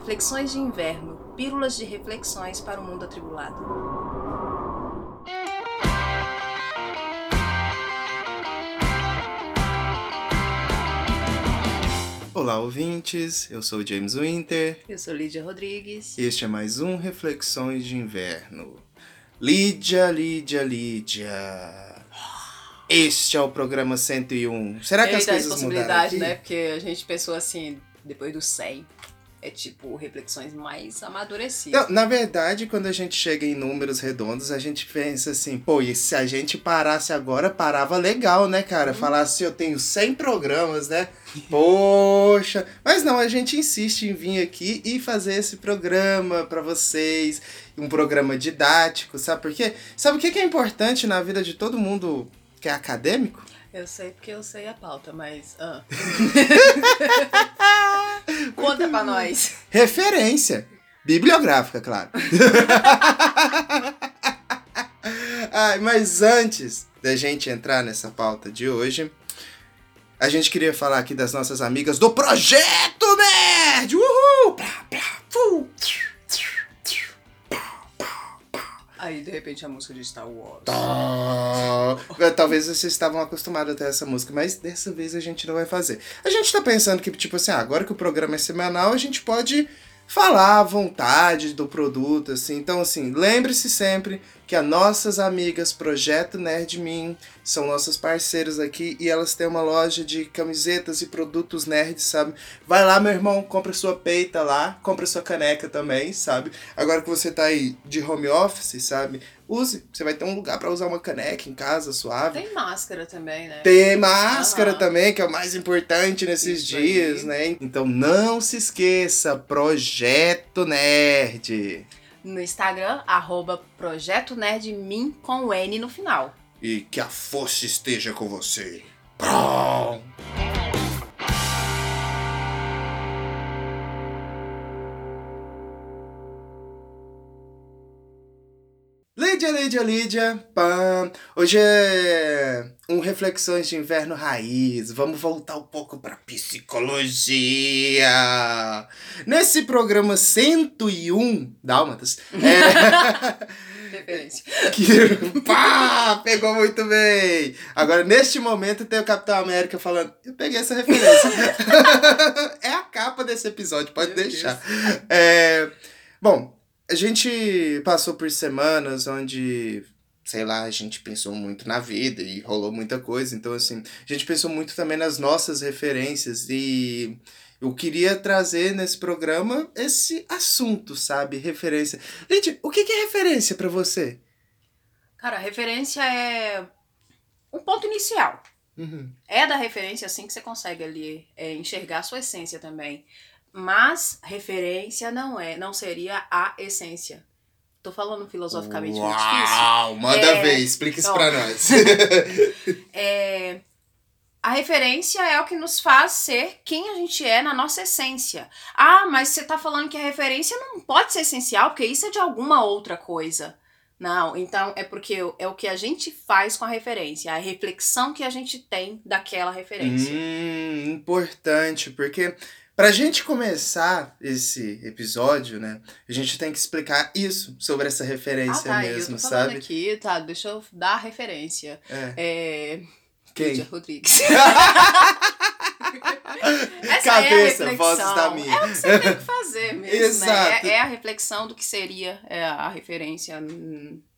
Reflexões de Inverno Pílulas de reflexões para o mundo atribulado. Olá, ouvintes. Eu sou James Winter. Eu sou Lídia Rodrigues. Este é mais um Reflexões de Inverno. Lídia, Lídia, Lídia. Este é o programa 101. Será que Eita, as coisas mudaram possibilidade, aqui? né? Porque a gente pensou assim, depois do 100, é tipo reflexões mais amadurecidas. Não, na verdade, quando a gente chega em números redondos, a gente pensa assim, pô, e se a gente parasse agora, parava legal, né, cara? Falasse, eu tenho 100 programas, né? Poxa! Mas não, a gente insiste em vir aqui e fazer esse programa pra vocês, um programa didático, sabe por quê? Sabe o que que é importante na vida de todo mundo que é acadêmico? Eu sei porque eu sei a pauta, mas. ah. Conta pra nós. Referência. Bibliográfica, claro. Ai, mas antes da gente entrar nessa pauta de hoje, a gente queria falar aqui das nossas amigas do Projeto Nerd! Uhul! Plá, plá, fu. Aí, de repente, a música de Star Wars. Tá. Talvez vocês estavam acostumados a ter essa música, mas dessa vez a gente não vai fazer. A gente tá pensando que, tipo assim, ah, agora que o programa é semanal, a gente pode falar à vontade do produto, assim. Então, assim, lembre-se sempre que as nossas amigas Projeto Nerd Min são nossas parceiras aqui e elas têm uma loja de camisetas e produtos nerds, sabe? Vai lá, meu irmão, compra sua peita lá, compra sua caneca também, sabe? Agora que você tá aí de home office, sabe? Use, você vai ter um lugar pra usar uma caneca em casa, suave. Tem máscara também, né? Tem máscara Aham. também, que é o mais importante nesses Isso dias, aí. né? Então não se esqueça, Projeto Nerd. No Instagram, arroba Projeto Nerd Min com N no final. E que a força esteja com você. Prom! Lídia, Lídia, Lídia, pam. Hoje é um Reflexões de Inverno Raiz. Vamos voltar um pouco pra psicologia. Nesse programa 101, Dálmatas, é... Referência. Que pá, pegou muito bem. Agora, neste momento, tem o Capitão América falando. Eu peguei essa referência. é a capa desse episódio, pode Meu deixar. É, bom, a gente passou por semanas onde, sei lá, a gente pensou muito na vida e rolou muita coisa. Então, assim, a gente pensou muito também nas nossas referências e. Eu queria trazer nesse programa esse assunto, sabe? Referência. Lídia, o que é referência pra você? Cara, referência é um ponto inicial. Uhum. É da referência assim que você consegue ali é, enxergar a sua essência também. Mas referência não é, não seria a essência. Tô falando filosoficamente muito difícil. Uau, manda É, ver, explica isso ó. pra nós. É, a referência é o que nos faz ser quem a gente é na nossa essência. Ah, mas você tá falando que a referência não pode ser essencial, porque isso é de alguma outra coisa. Não, então é porque é o que a gente faz com a referência, a reflexão que a gente tem daquela referência. hum, importante, porque pra gente começar esse episódio, né, a gente tem que explicar isso sobre essa Ah, referência tá, mesmo, eu tô falando sabe? aqui, tá, deixa eu dar a referência. É. É... Quem? Lídia Rodrigues. Essa Cabeça, é a voz reflexão. está minha. É o que você tem que fazer mesmo, Exato. né? É, é a reflexão do que seria é, a referência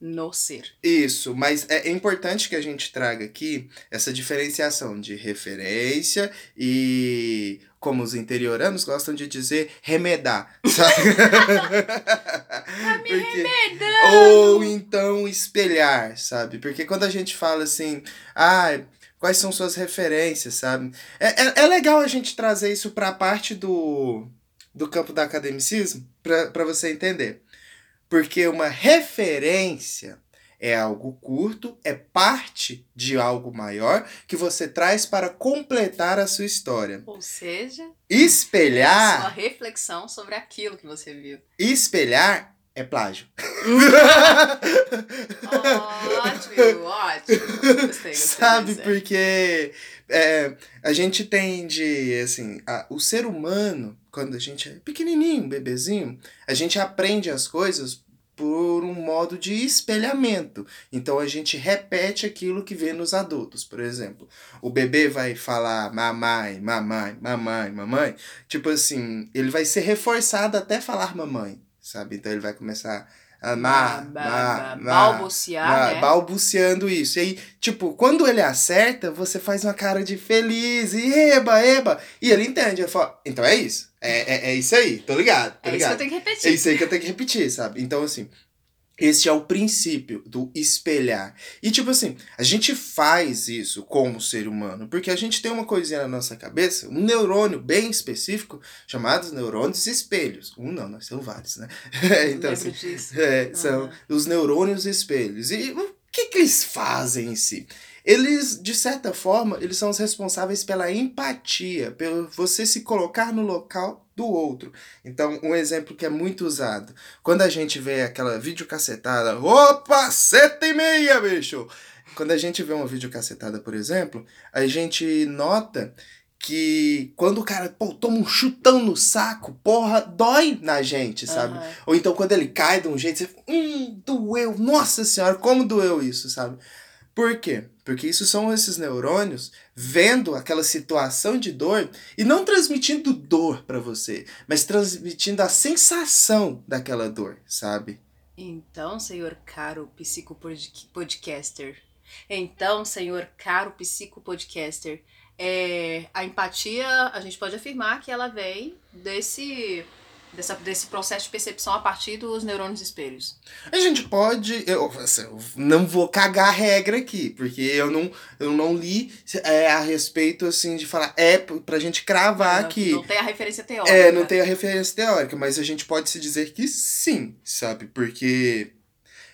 no ser. Isso, mas é importante que a gente traga aqui essa diferenciação de referência e, como os interioranos gostam de dizer, remedar, sabe? Tá me Porque- remedando! Ou então espelhar, sabe? Porque quando a gente fala assim, ah, quais são suas referências, sabe? É, é, é legal a gente trazer isso pra parte do, do campo do academicismo, pra você entender. Porque uma referência é algo curto, é parte de algo maior que você traz para completar a sua história. Ou seja, Espelhar sua reflexão sobre aquilo que você viu. espelhar é plágio. ótimo, ótimo. Gostei, Sabe, porque é, a gente tende, assim, a, o ser humano, quando a gente é pequenininho, bebezinho, a gente aprende as coisas por um modo de espelhamento. Então a gente repete aquilo que vê nos adultos. Por exemplo, o bebê vai falar mamãe, mamãe, mamãe, mamãe. Tipo assim, ele vai ser reforçado até falar mamãe, sabe? Então ele vai começar a ma, ma, ma, balbuciar, né? balbuciando isso. E aí, tipo, quando ele acerta, você faz uma cara de feliz e eba, eba. E ele entende, ele fala, então é isso. É, é, é isso aí, tô ligado. Tô é ligado. isso que eu tenho que repetir. É isso aí que eu tenho que repetir, sabe? Então, assim, esse é o princípio do espelhar. E, tipo assim, a gente faz isso como ser humano, porque a gente tem uma coisinha na nossa cabeça, um neurônio bem específico, chamado neurônios espelhos. Um não, nós temos vários, né? então, assim, é, são os neurônios espelhos. E o que, que eles fazem em si? Eles, de certa forma, eles são os responsáveis pela empatia, pelo você se colocar no local do outro. Então, um exemplo que é muito usado. Quando a gente vê aquela videocassetada, opa, seta e meia, bicho! Quando a gente vê uma videocassetada, por exemplo, a gente nota que quando o cara pô, toma um chutão no saco, porra, dói na gente, sabe? Aham. Ou então quando ele cai de um jeito, você, hum, doeu, nossa senhora, como doeu isso, sabe? Por quê? Porque isso são esses neurônios vendo aquela situação de dor e não transmitindo dor para você, mas transmitindo a sensação daquela dor, sabe? Então, senhor caro psicopodcaster. Então, senhor caro psicopodcaster. É, a empatia, a gente pode afirmar que ela vem desse, dessa, desse processo de percepção a partir dos neurônios espelhos. A gente pode. Eu, assim, eu não vou cagar a regra aqui, porque eu não, eu não li é, a respeito assim de falar. É pra gente cravar não, que. não tem a referência teórica. É, não tem a referência teórica, mas a gente pode se dizer que sim, sabe? Porque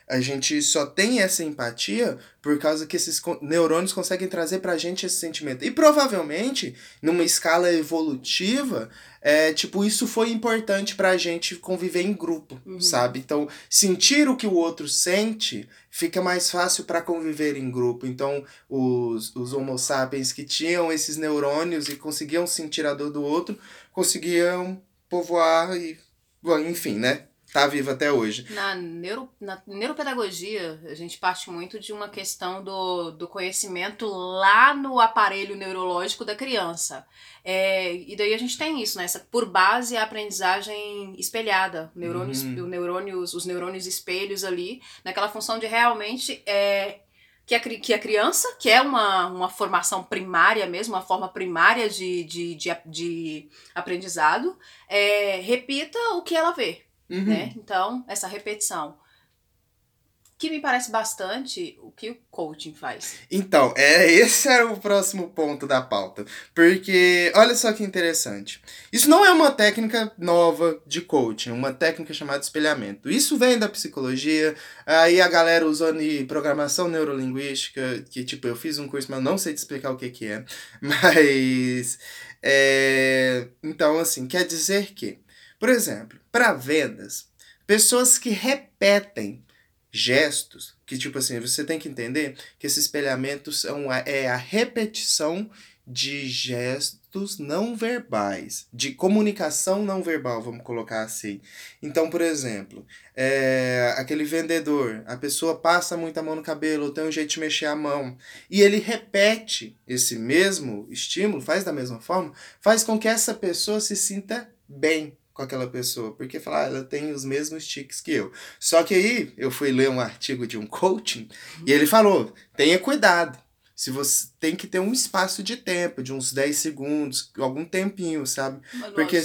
a gente só tem essa empatia por causa que esses neurônios conseguem trazer pra gente esse sentimento. E provavelmente, numa escala evolutiva, é, tipo, isso foi importante pra gente conviver em grupo, Uhum. sabe? Então, sentir o que o outro sente fica mais fácil pra conviver em grupo. Então, os, os homo sapiens que tinham esses neurônios e conseguiam sentir a dor do outro, conseguiam povoar e, enfim, né? Tá vivo até hoje. Na, neuro, na neuropedagogia, a gente parte muito de uma questão do, do conhecimento lá no aparelho neurológico da criança. É, e daí a gente tem isso, né? Essa, por base a aprendizagem espelhada, neurônios, Uhum. o neurônios, os neurônios espelhos ali, naquela função de realmente é, que, a, que a criança, que é uma, uma formação primária mesmo, uma forma primária de, de, de, de aprendizado, é, repita o que ela vê Uhum. né? Então, essa repetição. Que me parece bastante o que o coaching faz. Então, é, esse era o próximo ponto da pauta. Porque, olha só que interessante. Isso não é uma técnica nova de coaching, uma técnica chamada espelhamento. Isso vem da psicologia, aí a galera usando programação neurolinguística, que tipo, eu fiz um curso, mas não sei te explicar o que que é. Mas, é, então, assim, quer dizer que, por exemplo, para vendas, pessoas que repetem gestos, que tipo assim, você tem que entender que esse espelhamento são a, é a repetição de gestos não verbais, de comunicação não verbal, vamos colocar assim. Então, por exemplo, é, aquele vendedor, a pessoa passa muito a mão no cabelo, tem um jeito de mexer a mão, e ele repete esse mesmo estímulo, faz da mesma forma, faz com que essa pessoa se sinta bem com aquela pessoa, porque fala, ah, ela tem os mesmos tiques que eu. Só que aí eu fui ler um artigo de um coaching e ele falou: tenha cuidado. Se você tem que ter um espaço de tempo, de uns 10 segundos, algum tempinho, sabe? Manual Porque-.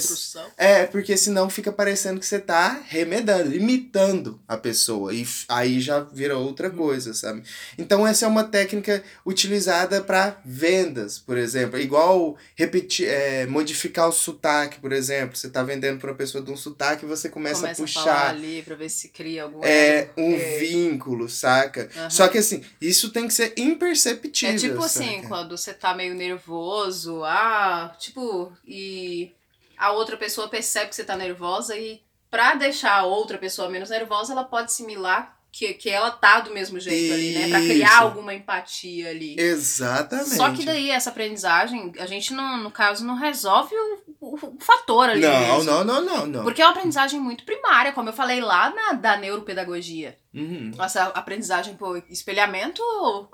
É, porque senão fica parecendo que você tá remedando, imitando a pessoa. E aí já vira outra coisa, sabe? Então essa é uma técnica utilizada para vendas, por exemplo. Igual repetir, é, modificar o sotaque, por exemplo. Você tá vendendo para uma pessoa de um sotaque e você começa, Começa a a puxar. ali pra ver se cria algum. É um É. vínculo, saca? Aham. Só que assim, isso tem que ser imperceptível. É tipo assim, saca? quando você tá meio nervoso, ah, tipo, e a outra pessoa percebe que você tá nervosa e pra deixar a outra pessoa menos nervosa, ela pode simular que, que ela tá do mesmo jeito ali, né? Pra criar Isso. alguma empatia ali. Exatamente. Só que daí, essa aprendizagem, a gente, não, no caso, não resolve o, o, o fator ali Não, mesmo. não, não, não, não. Porque é uma aprendizagem muito primária, como eu falei lá na da neuropedagogia. Uhum. Essa aprendizagem por espelhamento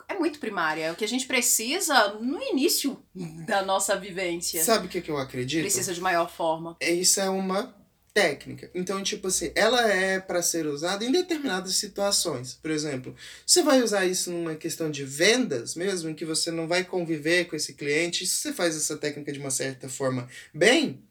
é muito primária. É o que a gente precisa no início da nossa vivência. Sabe o que, que eu acredito? Precisa de maior forma. É, Isso é uma técnica. Então, tipo assim, ela é para ser usada em determinadas situações. Por exemplo, você vai usar isso numa questão de vendas mesmo, em que você não vai conviver com esse cliente. Se você faz essa técnica de uma certa forma bem,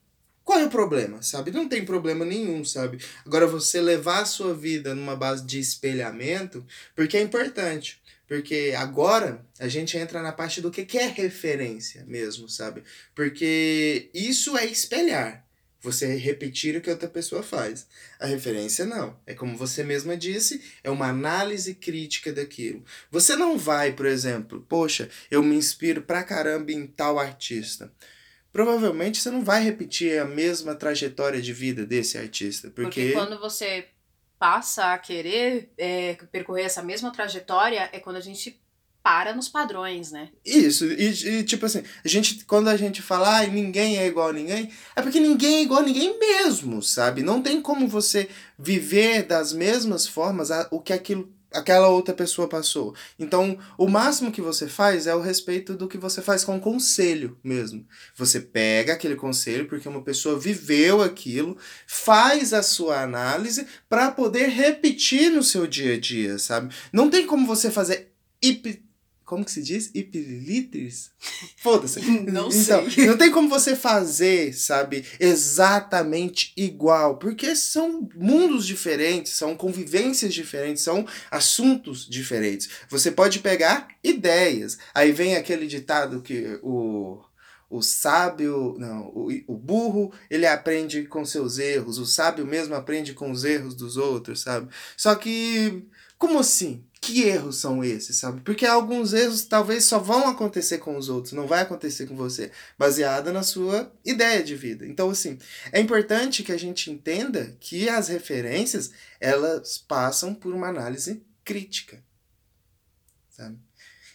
qual é o problema, sabe? Não tem problema nenhum, sabe? Agora, você levar a sua vida numa base de espelhamento, porque é importante. Porque agora a gente entra na parte do que é referência mesmo, sabe? Porque isso é espelhar. Você repetir o que outra pessoa faz. A referência não. É como você mesma disse, é uma análise crítica daquilo. Você não vai, por exemplo, poxa, eu me inspiro pra caramba em tal artista. Provavelmente você não vai repetir a mesma trajetória de vida desse artista. Porque, Porque, quando você passa a querer é, percorrer essa mesma trajetória, é quando a gente para nos padrões, né? Isso, e, e, tipo assim, a gente, quando a gente fala, ai, ninguém é igual a ninguém, é porque ninguém é igual a ninguém mesmo, sabe? Não tem como você viver das mesmas formas a- o que aquilo, aquela outra pessoa passou. Então, o máximo que você faz é o respeito do que você faz com conselho mesmo. Você pega aquele conselho porque uma pessoa viveu aquilo, faz a sua análise para poder repetir no seu dia a dia, sabe? Não tem como você fazer hip como que se diz? Ipilitres? Foda-se. Não então, sei. Não tem como você fazer, sabe, exatamente igual. Porque são mundos diferentes, são convivências diferentes, são assuntos diferentes. Você pode pegar ideias. Aí vem aquele ditado que o. O sábio, não, o, o burro, ele aprende com seus erros, o sábio mesmo aprende com os erros dos outros, sabe? Só que, como assim? Que erros são esses, sabe? Porque alguns erros talvez só vão acontecer com os outros, não vai acontecer com você, baseada na sua ideia de vida. Então, assim, é importante que a gente entenda que as referências, elas passam por uma análise crítica, sabe?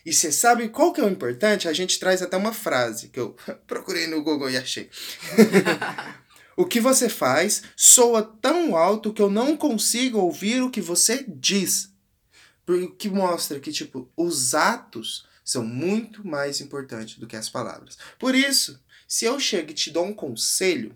E você sabe qual que é o importante? A gente traz até uma frase que eu procurei no Google e achei. O que você faz soa tão alto que eu não consigo ouvir o que você diz. Que mostra que, tipo, os atos são muito mais importantes do que as palavras. Por isso, se eu chego e te dou um conselho,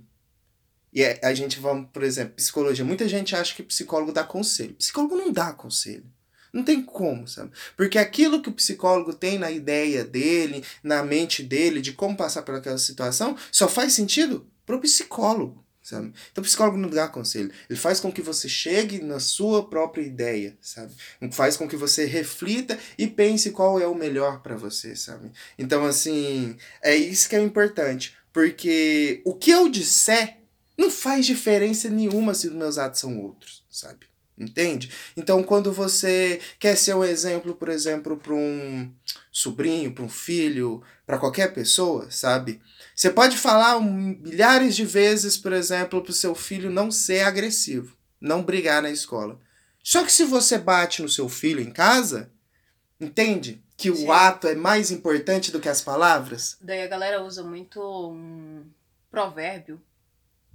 e é- a gente vai, por exemplo, psicologia, muita gente acha que psicólogo dá conselho. Psicólogo não dá conselho. Não tem como, sabe? Porque aquilo que o psicólogo tem na ideia dele, na mente dele, de como passar por aquela situação, só faz sentido pro psicólogo, sabe? Então o psicólogo não dá conselho. Ele faz com que você chegue na sua própria ideia, sabe? Faz com que você reflita e pense qual é o melhor para você, sabe? Então, assim, é isso que é importante. Porque o que eu disser não faz diferença nenhuma se os meus atos são outros, sabe? Entende? Então, quando você quer ser um exemplo, por exemplo, para um sobrinho, para um filho, para qualquer pessoa, sabe? Você pode falar milhares de vezes, por exemplo, para o seu filho não ser agressivo, não brigar na escola. Só que se você bate no seu filho em casa, entende? Que Sim. o ato é mais importante do que as palavras? Daí a galera usa muito um provérbio.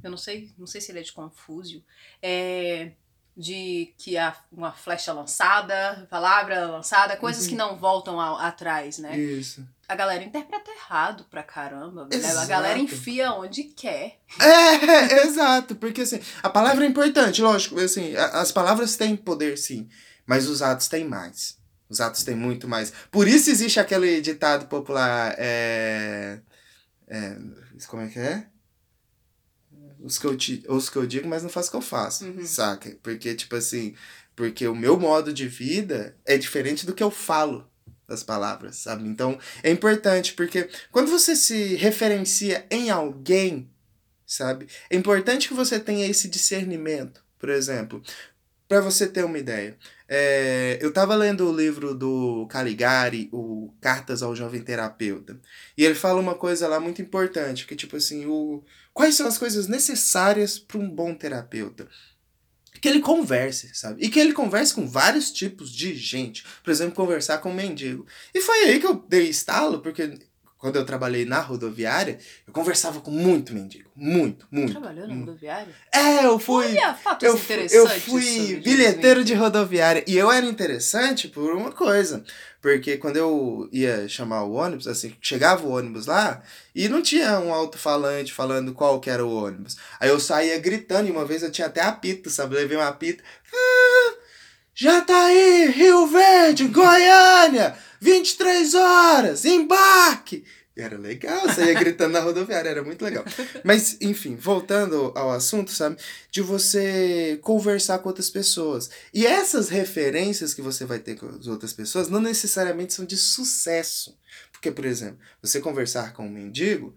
Eu não sei, não sei se ele é de Confúcio. É de que a, uma flecha lançada, palavra lançada, coisas Uhum. que não voltam atrás, né? Isso. A galera interpreta errado pra caramba. né? A galera enfia onde quer. É, exato, porque assim, a palavra é importante, lógico, assim, a- as palavras têm poder sim, mas os atos têm mais. Os atos têm muito mais. Por isso existe aquele ditado popular, é, é, como é que é? Os que, eu te, os que eu digo, mas não faço o que eu faço, Uhum. saca? Porque, tipo assim, porque o meu modo de vida é diferente do que eu falo das palavras, sabe? Então, é importante, porque quando você se referencia em alguém, sabe? É importante que você tenha esse discernimento, por exemplo. Para você ter uma ideia, é, eu estava lendo o livro do Caligari, o Cartas ao Jovem Terapeuta, e ele fala uma coisa lá muito importante, que tipo assim, o, quais são as coisas necessárias para um bom terapeuta? Que ele converse, sabe? E que ele converse com vários tipos de gente. Por exemplo, conversar com um mendigo. E foi aí que eu dei estalo, porque quando eu trabalhei na rodoviária, eu conversava com muito mendigo. Muito, muito. Trabalhou na rodoviária? É, eu fui. Olha, fatos eu, interessantes. eu fui bilheteiro de rodoviária. E eu era interessante por uma coisa. Porque quando eu ia chamar o ônibus, assim, chegava o ônibus lá e não tinha um alto-falante falando qual que era o ônibus. Aí eu saía gritando e uma vez eu tinha até apito, sabe? Eu levei um apito. Ah, já tá aí, Rio Verde, Goiânia, 23 horas, embarque! Era legal, você ia gritando na rodoviária, era muito legal. Mas, enfim, voltando ao assunto, sabe? De você conversar com outras pessoas. E essas referências que você vai ter com as outras pessoas não necessariamente são de sucesso. Porque, por exemplo, você conversar com um mendigo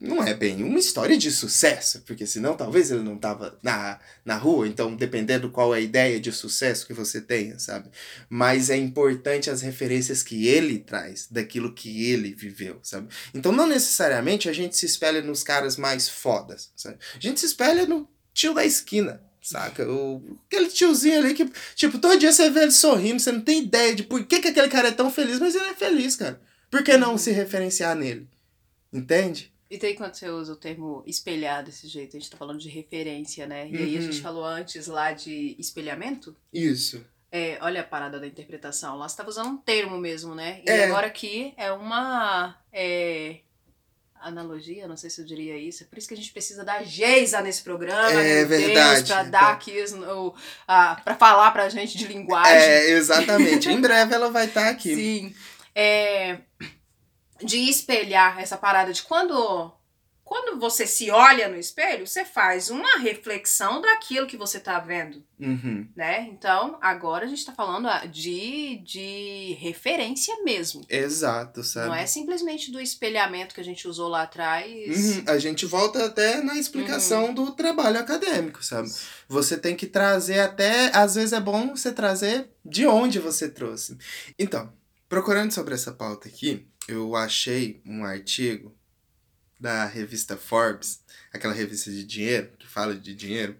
não é bem uma história de sucesso, porque senão talvez ele não estava na, na rua, então dependendo qual é a ideia de sucesso que você tenha, sabe? Mas é importante as referências que ele traz, daquilo que ele viveu, sabe? Então não necessariamente a gente se espelha nos caras mais fodas, sabe? A gente se espelha no tio da esquina, saca? O, aquele tiozinho ali que, tipo, todo dia você vê ele sorrindo, você não tem ideia de por que, que aquele cara é tão feliz, mas ele é feliz, cara. Por que não se referenciar nele? Entende? E daí quando você usa o termo espelhar desse jeito, a gente tá falando de referência, né? E aí a Uhum. gente falou antes lá de espelhamento. Isso. É, olha a parada da interpretação. Lá você tava usando um termo mesmo, né? E É. agora aqui é uma é, analogia, não sei se eu diria isso. É por isso que a gente precisa da Geisa nesse programa, É meu Deus, verdade. pra dar aqui o, a, pra falar pra gente de linguagem. É, exatamente. em breve ela vai estar aqui. Sim. É, de espelhar essa parada de quando quando você se olha no espelho, você faz uma reflexão daquilo que você tá vendo, Uhum. né? Então, agora a gente tá falando ah, de, de referência mesmo. Exato, sabe? Não é simplesmente do espelhamento que a gente usou lá atrás. Uhum, A gente volta até na explicação do trabalho acadêmico, sabe? Você tem que trazer até. Às vezes é bom você trazer de onde você trouxe. Então, procurando sobre essa pauta aqui, eu achei um artigo da revista Forbes, aquela revista de dinheiro, que fala de dinheiro,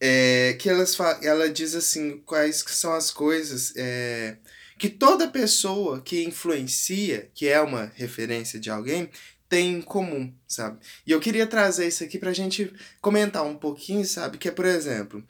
é, que elas ela diz assim quais são as coisas é, que toda pessoa que influencia, que é uma referência de alguém, tem em comum, sabe? E eu queria trazer isso aqui pra gente comentar um pouquinho, sabe? Que é, por exemplo,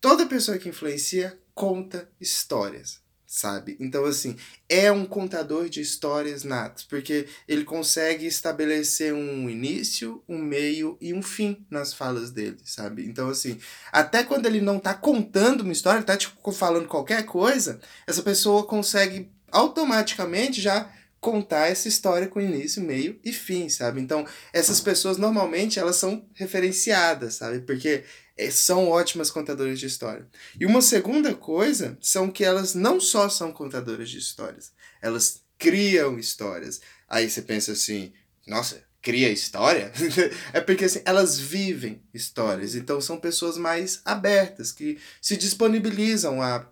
toda pessoa que influencia conta histórias, sabe? Então, assim, é um contador de histórias natos, porque ele consegue estabelecer um início, um meio e um fim nas falas dele, sabe? Então, assim, até quando ele não tá contando uma história, tá, tipo, falando qualquer coisa, essa pessoa consegue automaticamente já contar essa história com início, meio e fim, sabe? Então, essas pessoas normalmente elas são referenciadas, sabe? Porque são ótimas contadoras de história. E uma segunda coisa são que elas não só são contadoras de histórias, elas criam histórias. Aí você pensa assim, nossa, cria história? é porque assim, elas vivem histórias. Então são pessoas mais abertas, que se disponibilizam a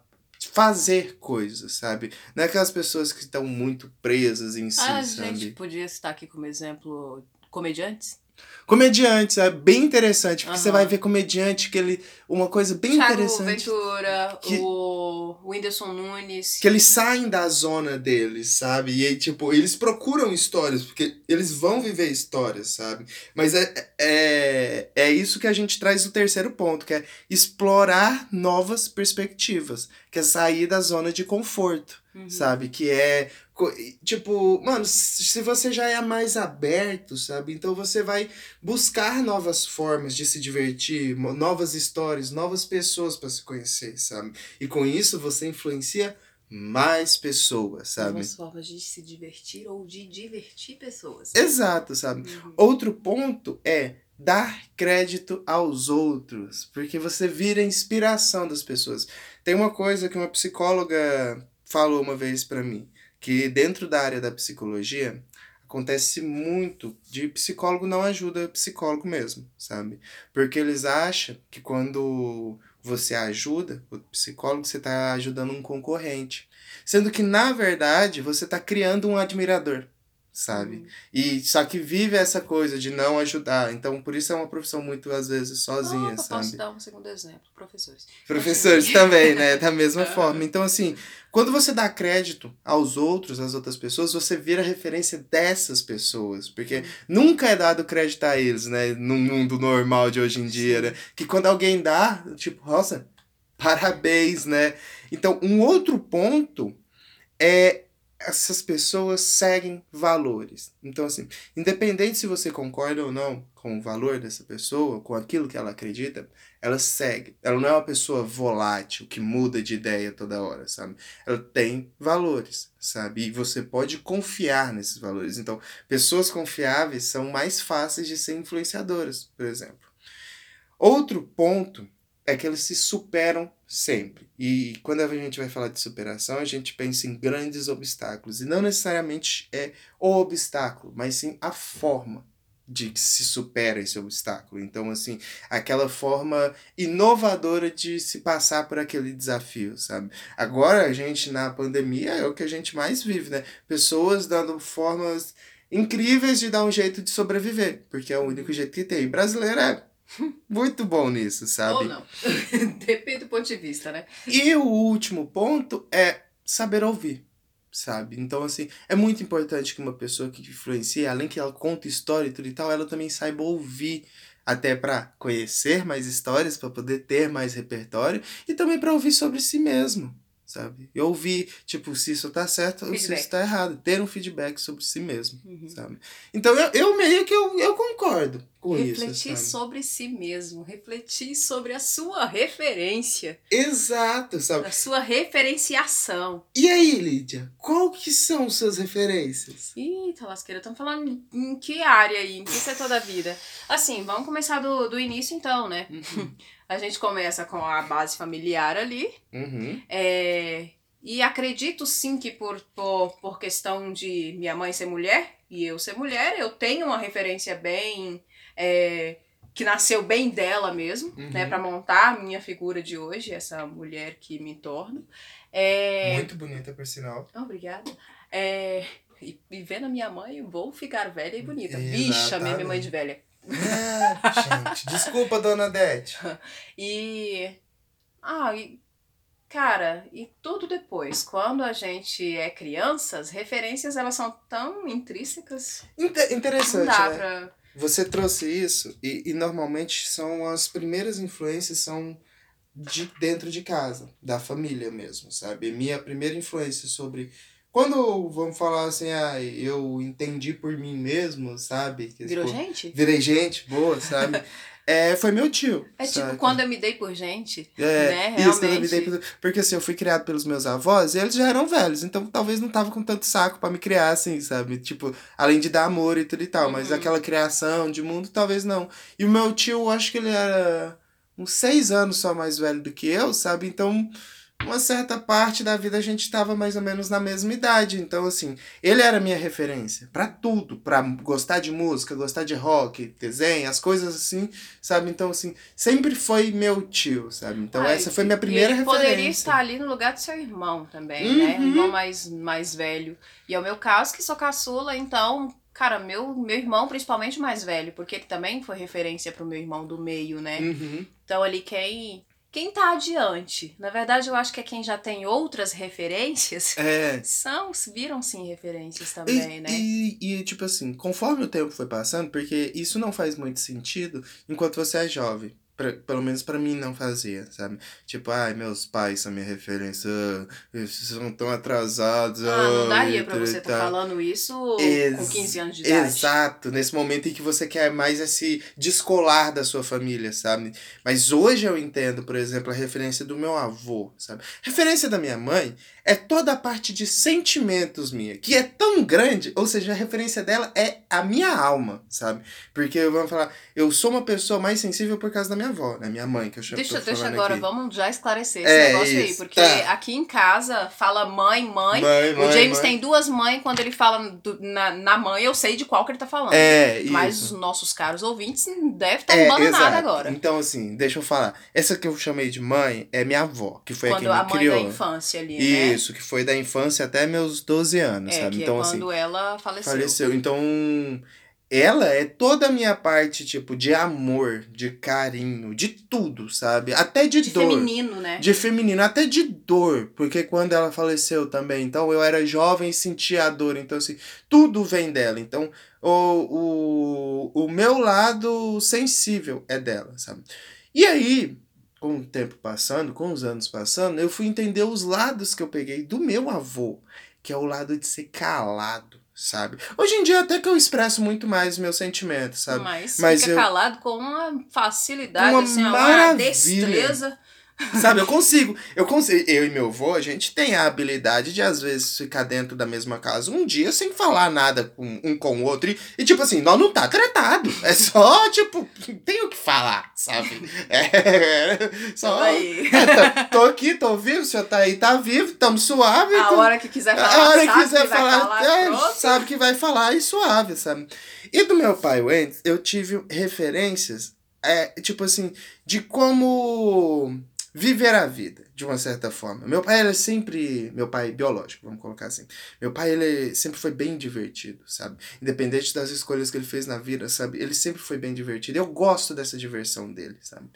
fazer coisas, sabe? Não é aquelas pessoas que estão muito presas em si, a sabe? gente podia citar aqui como exemplo comediantes. Comediantes, é bem interessante, porque você vai ver comediante que ele. Uma coisa bem Thiago interessante. Ventura, que- o Whindersson Nunes. Que eles saem da zona deles, sabe? E aí, tipo, eles procuram histórias, porque eles vão viver histórias, sabe? Mas é, é, é isso que a gente traz no terceiro ponto, que é explorar novas perspectivas, que é sair da zona de conforto. Uhum. sabe? Que é. Tipo, mano, se você já é mais aberto, sabe? Então você vai buscar novas formas de se divertir, novas histórias, novas pessoas para se conhecer, sabe? E com isso você influencia mais pessoas, sabe? Novas formas de se divertir ou de divertir pessoas. Exato, sabe? Uhum. Outro ponto é dar crédito aos outros, porque você vira inspiração das pessoas. Tem uma coisa que uma psicóloga falou uma vez pra mim, que dentro da área da psicologia acontece muito de psicólogo não ajuda psicólogo mesmo, sabe? Porque eles acham que quando você ajuda o psicólogo, você tá ajudando um concorrente. Sendo que, na verdade, você tá criando um admirador sabe? Uhum. E só que vive essa coisa de não ajudar. Então, por isso é uma profissão muito, às vezes, sozinha, Ah, sabe? Posso dar um segundo exemplo? Professores. Professores também, né? Da mesma forma. Então, assim, quando você dá crédito aos outros, às outras pessoas, você vira referência dessas pessoas. Porque nunca é dado crédito a eles, né? No mundo normal de hoje em dia, né? Que quando alguém dá, tipo, nossa, parabéns, né? Então, um outro ponto é essas pessoas seguem valores. Então, assim, independente se você concorda ou não com o valor dessa pessoa, com aquilo que ela acredita, ela segue. Ela não é uma pessoa volátil que muda de ideia toda hora, sabe? Ela tem valores, sabe? E você pode confiar nesses valores. Então, pessoas confiáveis são mais fáceis de ser influenciadoras, por exemplo. Outro ponto é que eles se superam sempre. E quando a gente vai falar de superação, a gente pensa em grandes obstáculos. E não necessariamente é o obstáculo, mas sim a forma de que se supera esse obstáculo. Então, assim, aquela forma inovadora de se passar por aquele desafio, sabe? Agora, a gente, na pandemia, é o que a gente mais vive, né? Pessoas dando formas incríveis de dar um jeito de sobreviver, porque é o único jeito que tem. E brasileiro é muito bom nisso, sabe? Ou não. Depende do ponto de vista, né? E o último ponto é saber ouvir, sabe? Então, assim, é muito importante que uma pessoa que influencia, além que ela conta história e tudo e tal, ela também saiba ouvir, até para conhecer mais histórias, para poder ter mais repertório e também para ouvir sobre si mesmo, sabe? E ouvir, tipo, se isso tá certo ou se Feedback. isso tá errado. Ter um feedback sobre si mesmo, Uhum. sabe? Então, eu, eu meio que eu, eu concordo com isso, Refletir sobre si mesmo, refletir sobre a sua referência, Exato, sabe? a sua referenciação. E aí, Lídia, qual que são suas referências? Eita, lasqueira, estamos falando em- que área aí, em que setor da vida? Assim, vamos começar do, do início então, né? A gente começa com a base familiar ali, Uhum. é, e acredito sim que por, por, por questão de minha mãe ser mulher e eu ser mulher, eu tenho uma referência bem. é, que nasceu bem dela mesmo, Uhum. né? Pra montar a minha figura de hoje, essa mulher que me torno. É, Muito bonita, por sinal. Obrigada. É, e, e vendo a minha mãe, vou ficar velha e bonita. Exatamente. Bicha, minha mãe de velha. É, gente, desculpa, dona Dete. E. Ah, e. Cara, e tudo depois. Quando a gente é criança, as referências elas são tão intrínsecas. Inte- Não interessante, dá né? pra. Você trouxe isso e, e normalmente são as primeiras influências são de dentro de casa, da família mesmo, sabe? Minha primeira influência sobre quando vamos falar assim, ah, eu entendi por mim mesmo, sabe? Que, Virou tipo, gente? Virei gente boa, sabe? é, foi meu tio. É tipo sabe? quando eu me dei por gente. É, né? isso, quando eu me Realmente. dei pelo- Porque assim, eu fui criado pelos meus avós e eles já eram velhos, então talvez não tava com tanto saco pra me criar, assim, sabe? Tipo, além de dar amor e tudo e tal, mas Uhum. aquela criação de mundo, talvez não. E o meu tio, eu acho que ele era uns seis anos só mais velho do que eu, sabe? Então, uma certa parte da vida a gente tava mais ou menos na mesma idade. Então, assim, ele era minha referência pra tudo, pra gostar de música, gostar de rock, desenho, as coisas assim, sabe? Então, assim, sempre foi meu tio, sabe? Então, Ah, essa foi minha primeira ele referência. poderia estar ali no lugar do seu irmão também, né? Um Uhum. irmão mais, mais velho. E é o meu caso, que sou caçula, então, cara, meu, meu irmão, principalmente o mais velho, porque ele também foi referência pro meu irmão do meio, né? Uhum. Então, ali, quem. Quem tá adiante? Na verdade, eu acho que é quem já tem outras referências. É. São, viram sim referências também, E, né? e, e, tipo assim, conforme o tempo foi passando, porque isso não faz muito sentido enquanto você é jovem. Pra- pelo menos pra mim não fazia, sabe? Tipo, ai, meus pais são minha referência, ah, eles são tão atrasados. Ah, não daria pra você estar tal. falando isso Ex- com 15 anos de idade. Exato, nesse momento em que você quer mais esse descolar da sua família, sabe? Mas hoje eu entendo, por exemplo, a referência do meu avô, sabe? Referência da minha mãe é toda a parte de sentimentos minha, que é tão grande, ou seja, a referência dela é a minha alma, sabe? Porque vamos falar, eu sou uma pessoa mais sensível por causa da minha avó, né? Minha mãe, que eu chamo Deixa, deixa agora, aqui. vamos já esclarecer esse É, negócio aí. isso, Porque tá. aqui em casa fala mãe, mãe. Mãe, o mãe, James mãe. tem duas mães, quando ele fala do- na, na mãe, eu sei de qual que ele tá falando. É, Mas isso. os nossos caros ouvintes não devem estar É, tá nada exato. agora. Então, assim, deixa eu falar. Essa que eu chamei de mãe é minha avó, que foi a Quando que a me mãe criou. da infância ali, né? Isso, que foi da infância até meus 12 anos, É, sabe? que Então, é assim, quando ela faleceu. faleceu. Então, ela é toda a minha parte, tipo, de amor, de carinho, de tudo, sabe? Até de, De dor. feminino, né? De feminino, até de dor, porque quando ela faleceu também, então eu era jovem e sentia a dor, então assim, tudo vem dela. Então, o, o, o meu lado sensível é dela, sabe? E aí, com o tempo passando, com os anos passando, eu fui entender os lados que eu peguei do meu avô, que é o lado de ser calado, sabe? Hoje em dia até que eu expresso muito mais meus sentimentos, sabe? Mas, Mas fica eu- calado com uma facilidade, Uma assim, uma destreza. Sabe, eu consigo. Eu consigo. Eu e meu avô, a gente tem a habilidade de, às vezes, ficar dentro da mesma casa um dia sem falar nada com um com o outro. E, e, tipo assim, nós não tá tratado. É só, tipo, tem o que falar, sabe? É. Só. Aí. É, tô, tô aqui, tô vivo, o senhor tá aí, tá vivo, tamo suave. A então- hora que quiser falar, a hora que quiser que falar, falar, é, sabe que vai falar e suave, sabe? E do meu pai Wentz, eu tive referências, é, tipo assim, de como viver a vida, de uma certa forma. Meu pai, ele é sempre, meu pai biológico, vamos colocar assim. Meu pai, ele sempre foi bem divertido, sabe? Independente das escolhas que ele fez na vida, sabe? Ele sempre foi bem divertido. Eu gosto dessa diversão dele, sabe?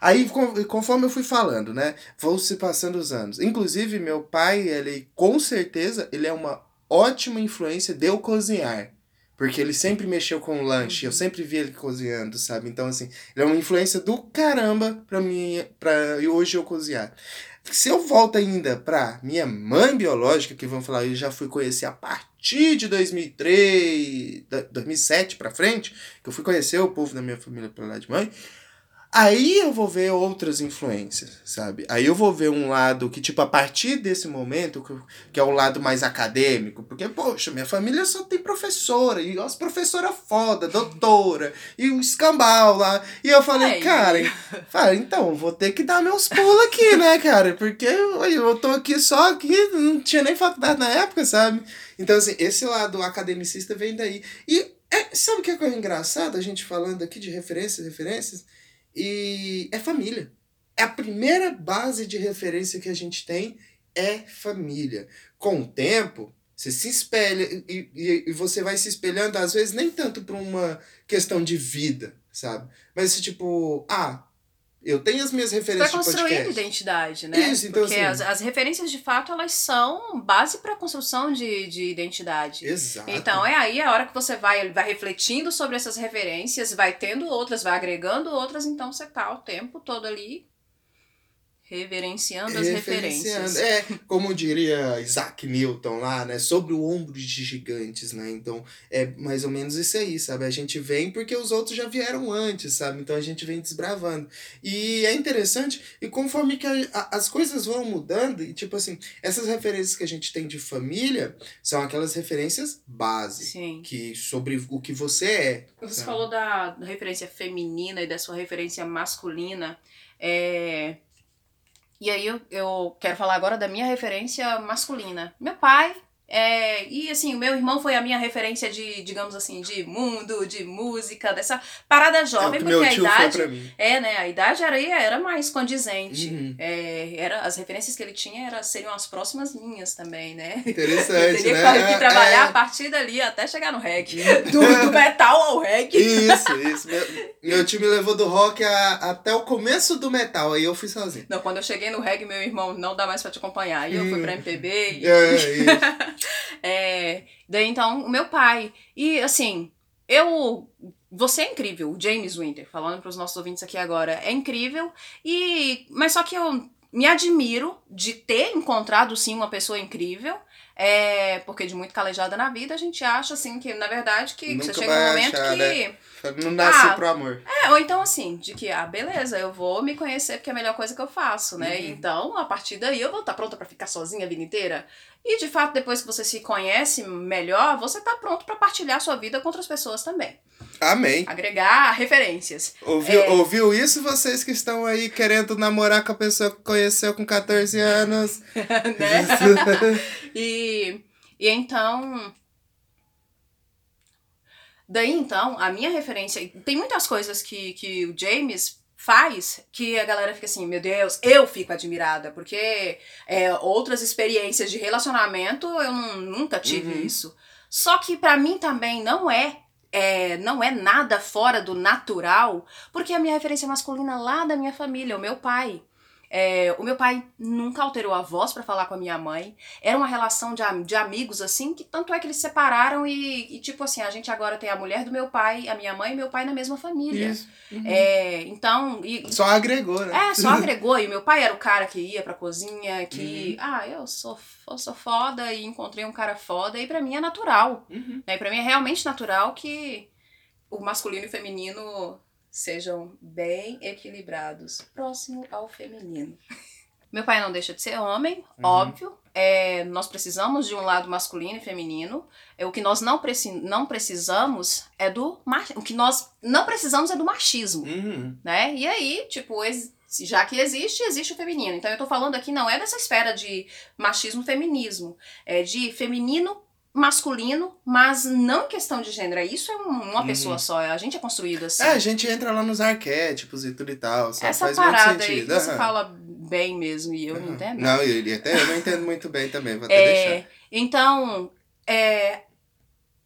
Aí, conforme eu fui falando, né? Vão se passando os anos. Inclusive, meu pai, ele, com certeza, ele é uma ótima influência de eu cozinhar. Porque ele sempre mexeu com lanche, eu sempre vi ele cozinhando, sabe? Então, assim, ele é uma influência do caramba pra mim, pra hoje eu cozinhar. Se eu volto ainda pra minha mãe biológica, que vamos falar, eu já fui conhecer a partir de 2003, da- 2007 pra frente, que eu fui conhecer o povo da minha família pelo lado de mãe, Aí eu vou ver outras influências, sabe? Aí eu vou ver um lado que, tipo, a partir desse momento, que, é o lado mais acadêmico, porque, poxa, minha família só tem professora, e as professora foda, doutora, e o escambau lá. E eu falei, Aí. cara, então, vou ter que dar meus pulos aqui, né, cara? Porque eu, eu tô aqui só aqui, não tinha nem faculdade na época, sabe? Então, assim, esse lado academicista vem daí. E é, sabe o que é coisa engraçada, a gente falando aqui de referências, referências? E é família. É a primeira base de referência que a gente tem é família. Com o tempo, você se espelha e, e, e você vai se espelhando, às vezes, nem tanto por uma questão de vida, sabe? Mas tipo, ah, eu tenho as minhas referências de construindo podcast. identidade, né? Isso, então, Porque assim- as, as referências, de fato, elas são base para a construção de, de identidade. Exato. Então é aí a hora que você vai, vai refletindo sobre essas referências, vai tendo outras, vai agregando outras, então você tá o tempo todo ali reverenciando as Referenciando. referências. É, como diria Isaac Newton lá, né? Sobre o ombro de gigantes, né? Então, é mais ou menos isso aí, sabe? A gente vem porque os outros já vieram antes, sabe? Então a gente vem desbravando. E é interessante, e conforme que a- a- as coisas vão mudando, e tipo assim, essas referências que a gente tem de família são aquelas referências base. Sim. Que, sobre o que você é. Você sabe? falou da da referência feminina e da sua referência masculina. É... E aí eu, eu quero falar agora da minha referência masculina. Meu pai. É, e assim, o meu irmão foi a minha referência de, digamos assim, de mundo, de música, dessa parada É jovem, que porque a idade. foi pra mim. É, né? A idade era, era mais condizente. Uhum. É, era, as referências que ele tinha era, seriam as próximas minhas também, né? Interessante, Teria né? que trabalhar É. a partir dali até chegar no reggae. Do, do metal ao reggae. Isso, isso. Meu, meu time levou do rock a- até o começo do metal, aí eu fui sozinho. Não, quando eu cheguei no reggae, meu irmão não dá mais pra te acompanhar. Aí eu fui pra MPB. E, É, isso. é, daí então, o meu pai. E assim, eu. Você é incrível, o James Winter, falando pros nossos ouvintes aqui agora. É incrível. E. Mas só que eu me admiro de ter encontrado sim uma pessoa incrível. É, porque de muito calejada na vida, a gente acha assim que, na verdade, que, Nunca você chega num momento achar, que. né? Não nasce Ah, pro amor. É, ou então assim, de que, ah, beleza, eu vou me conhecer porque é a melhor coisa que eu faço, né? Uhum. Então, a partir daí, eu vou estar pronta pra ficar sozinha a vida inteira. E, de fato, depois que você se conhece melhor, você tá pronto pra partilhar sua vida com outras pessoas também. Amém. Agregar referências. Ouviu, É. ouviu isso vocês que estão aí querendo namorar com a pessoa que conheceu com 14 anos? né? E, e então. Daí então, a minha referência. Tem muitas coisas que, que o James faz que a galera fica assim, meu Deus, eu fico admirada, porque é, outras experiências de relacionamento eu não- nunca tive Uhum. isso. Só que pra mim também não é, é, não é nada fora do natural, porque a minha referência masculina lá da minha família, o meu pai. É, o meu pai nunca alterou a voz pra falar com a minha mãe. Era uma relação de, de amigos, assim, que tanto é que eles se separaram e, e, tipo assim, a gente agora tem a mulher do meu pai, a minha mãe e meu pai na mesma família. Isso. Uhum. É, então. e- Só agregou, né? é, só agregou. E meu pai era o cara que ia pra cozinha, que. Uhum. Ah, eu sou, eu sou foda e encontrei um cara foda. E pra mim é natural. Uhum. Né? E pra mim é realmente natural que o masculino e o feminino sejam bem equilibrados, próximo ao feminino. Meu pai não deixa de ser homem, Uhum. óbvio. É, nós precisamos de um lado masculino e feminino. É, o que nós não, preci não precisamos é do o que nós não precisamos é do machismo Uhum. né? E aí, tipo, já que existe, existe o feminino. Então eu tô falando aqui não é dessa esfera de machismo feminismo, é de feminino masculino, mas não em questão de gênero. Isso é um- uma Uhum. pessoa só, a gente é construído assim. É, a gente entra lá nos arquétipos e tudo e tal. Sabe? Essa Faz parada muito aí sentido. que você aham. fala bem mesmo e eu não Aham. entendo. Não, eu, até, eu não entendo muito bem também, vou até deixar. É, então, é,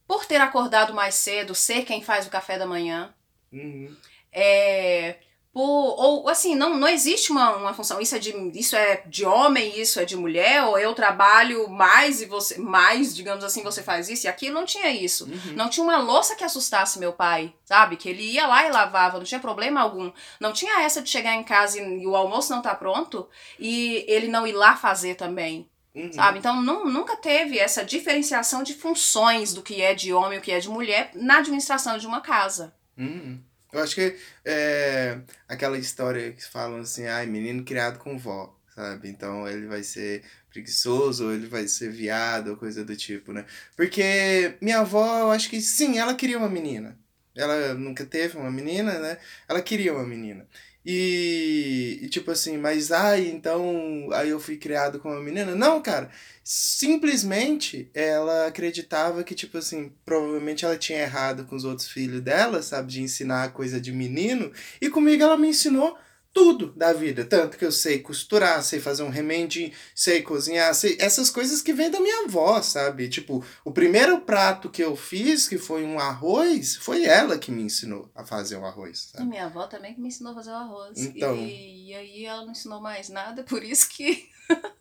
por ter acordado mais cedo, ser quem faz o café da manhã, Uhum. é, por, ou assim, não, não existe uma, uma função, isso é, de, isso é de homem, isso é de mulher, ou eu trabalho mais e você, mais, digamos assim, você faz isso e aquilo, não tinha isso. Uhum. Não tinha uma louça que assustasse meu pai, sabe? Que ele ia lá e lavava, não tinha problema algum. Não tinha essa de chegar em casa e, e o almoço não tá pronto e ele não ir lá fazer também. Uhum. Sabe? Então nu- nunca teve essa diferenciação de funções do que é de homem e o que é de mulher na administração de uma casa. Uhum. Eu acho que é aquela história que falam assim, ai, menino criado com vó, sabe? Então ele vai ser preguiçoso, ou ele vai ser viado, ou coisa do tipo, né? Porque minha avó, eu acho que sim, ela queria uma menina. Ela nunca teve uma menina, né? Ela queria uma menina. E, e tipo assim, mas ai, então aí eu fui criado com uma menina? Não, cara. Simplesmente ela acreditava que, tipo assim, provavelmente ela tinha errado com os outros filhos dela, sabe? De ensinar coisa de menino. E comigo ela me ensinou tudo da vida. Tanto que eu sei costurar, sei fazer um remendinho, sei cozinhar, sei essas coisas que vêm da minha avó, sabe? Tipo, o primeiro prato que eu fiz, que foi um arroz, foi ela que me ensinou a fazer um arroz, E sabe? minha avó também que me ensinou a fazer o arroz. Então. E, e aí ela não ensinou mais nada, por isso que.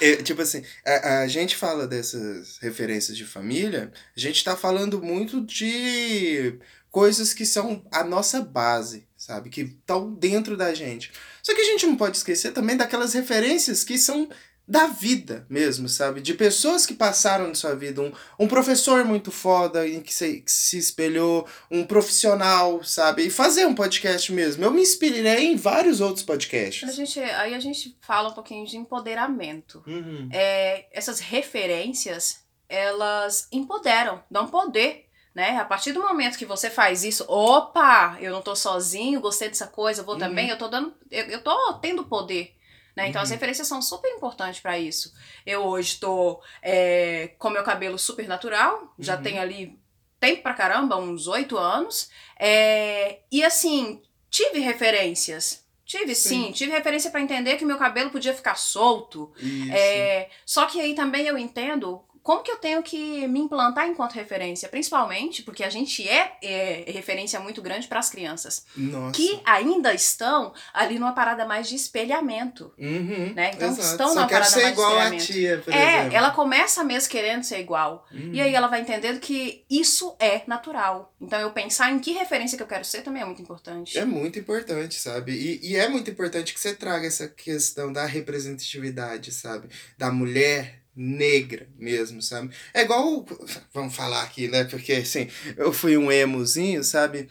É, tipo assim, a, a gente fala dessas referências de família, a gente tá falando muito de coisas que são a nossa base, sabe? Que estão dentro da gente. Só que a gente não pode esquecer também daquelas referências que são da vida mesmo, sabe? De pessoas que passaram na sua vida. Um, um professor muito foda em que se, que se espelhou, um profissional, sabe? E fazer um podcast mesmo. Eu me inspirei em vários outros A podcasts. gente, aí a gente fala um pouquinho de empoderamento. Uhum. É, essas referências, elas empoderam, dão poder. Né? A partir do momento que você faz isso, opa, eu não tô sozinho, gostei dessa coisa, vou Uhum. também, eu tô dando, eu, eu tô tendo poder. Né? Então as Uhum. referências são super importantes pra isso. Eu hoje tô é, com meu cabelo super natural, já Uhum. tenho ali tempo pra caramba, uns oito anos. É, e assim, tive referências. Tive sim, Sim. tive referência pra entender que meu cabelo podia ficar solto. É, só que aí também eu entendo como que eu tenho que me implantar enquanto referência, principalmente porque a gente é, é referência muito grande para as crianças, Nossa. que ainda estão ali numa parada mais de espelhamento. Uhum, Né? Então, exato. estão Só numa parada ser mais igual a experiência. tia, por é, exemplo. ela começa mesmo querendo ser igual. Uhum. E aí ela vai entendendo que isso é natural. Então eu pensar em que referência que eu quero ser também é muito importante. É muito importante, sabe? E, e é muito importante que você traga essa questão da representatividade, sabe? Da mulher negra mesmo, sabe? É igual. Vamos falar aqui, né? Porque assim, eu fui um emozinho, sabe?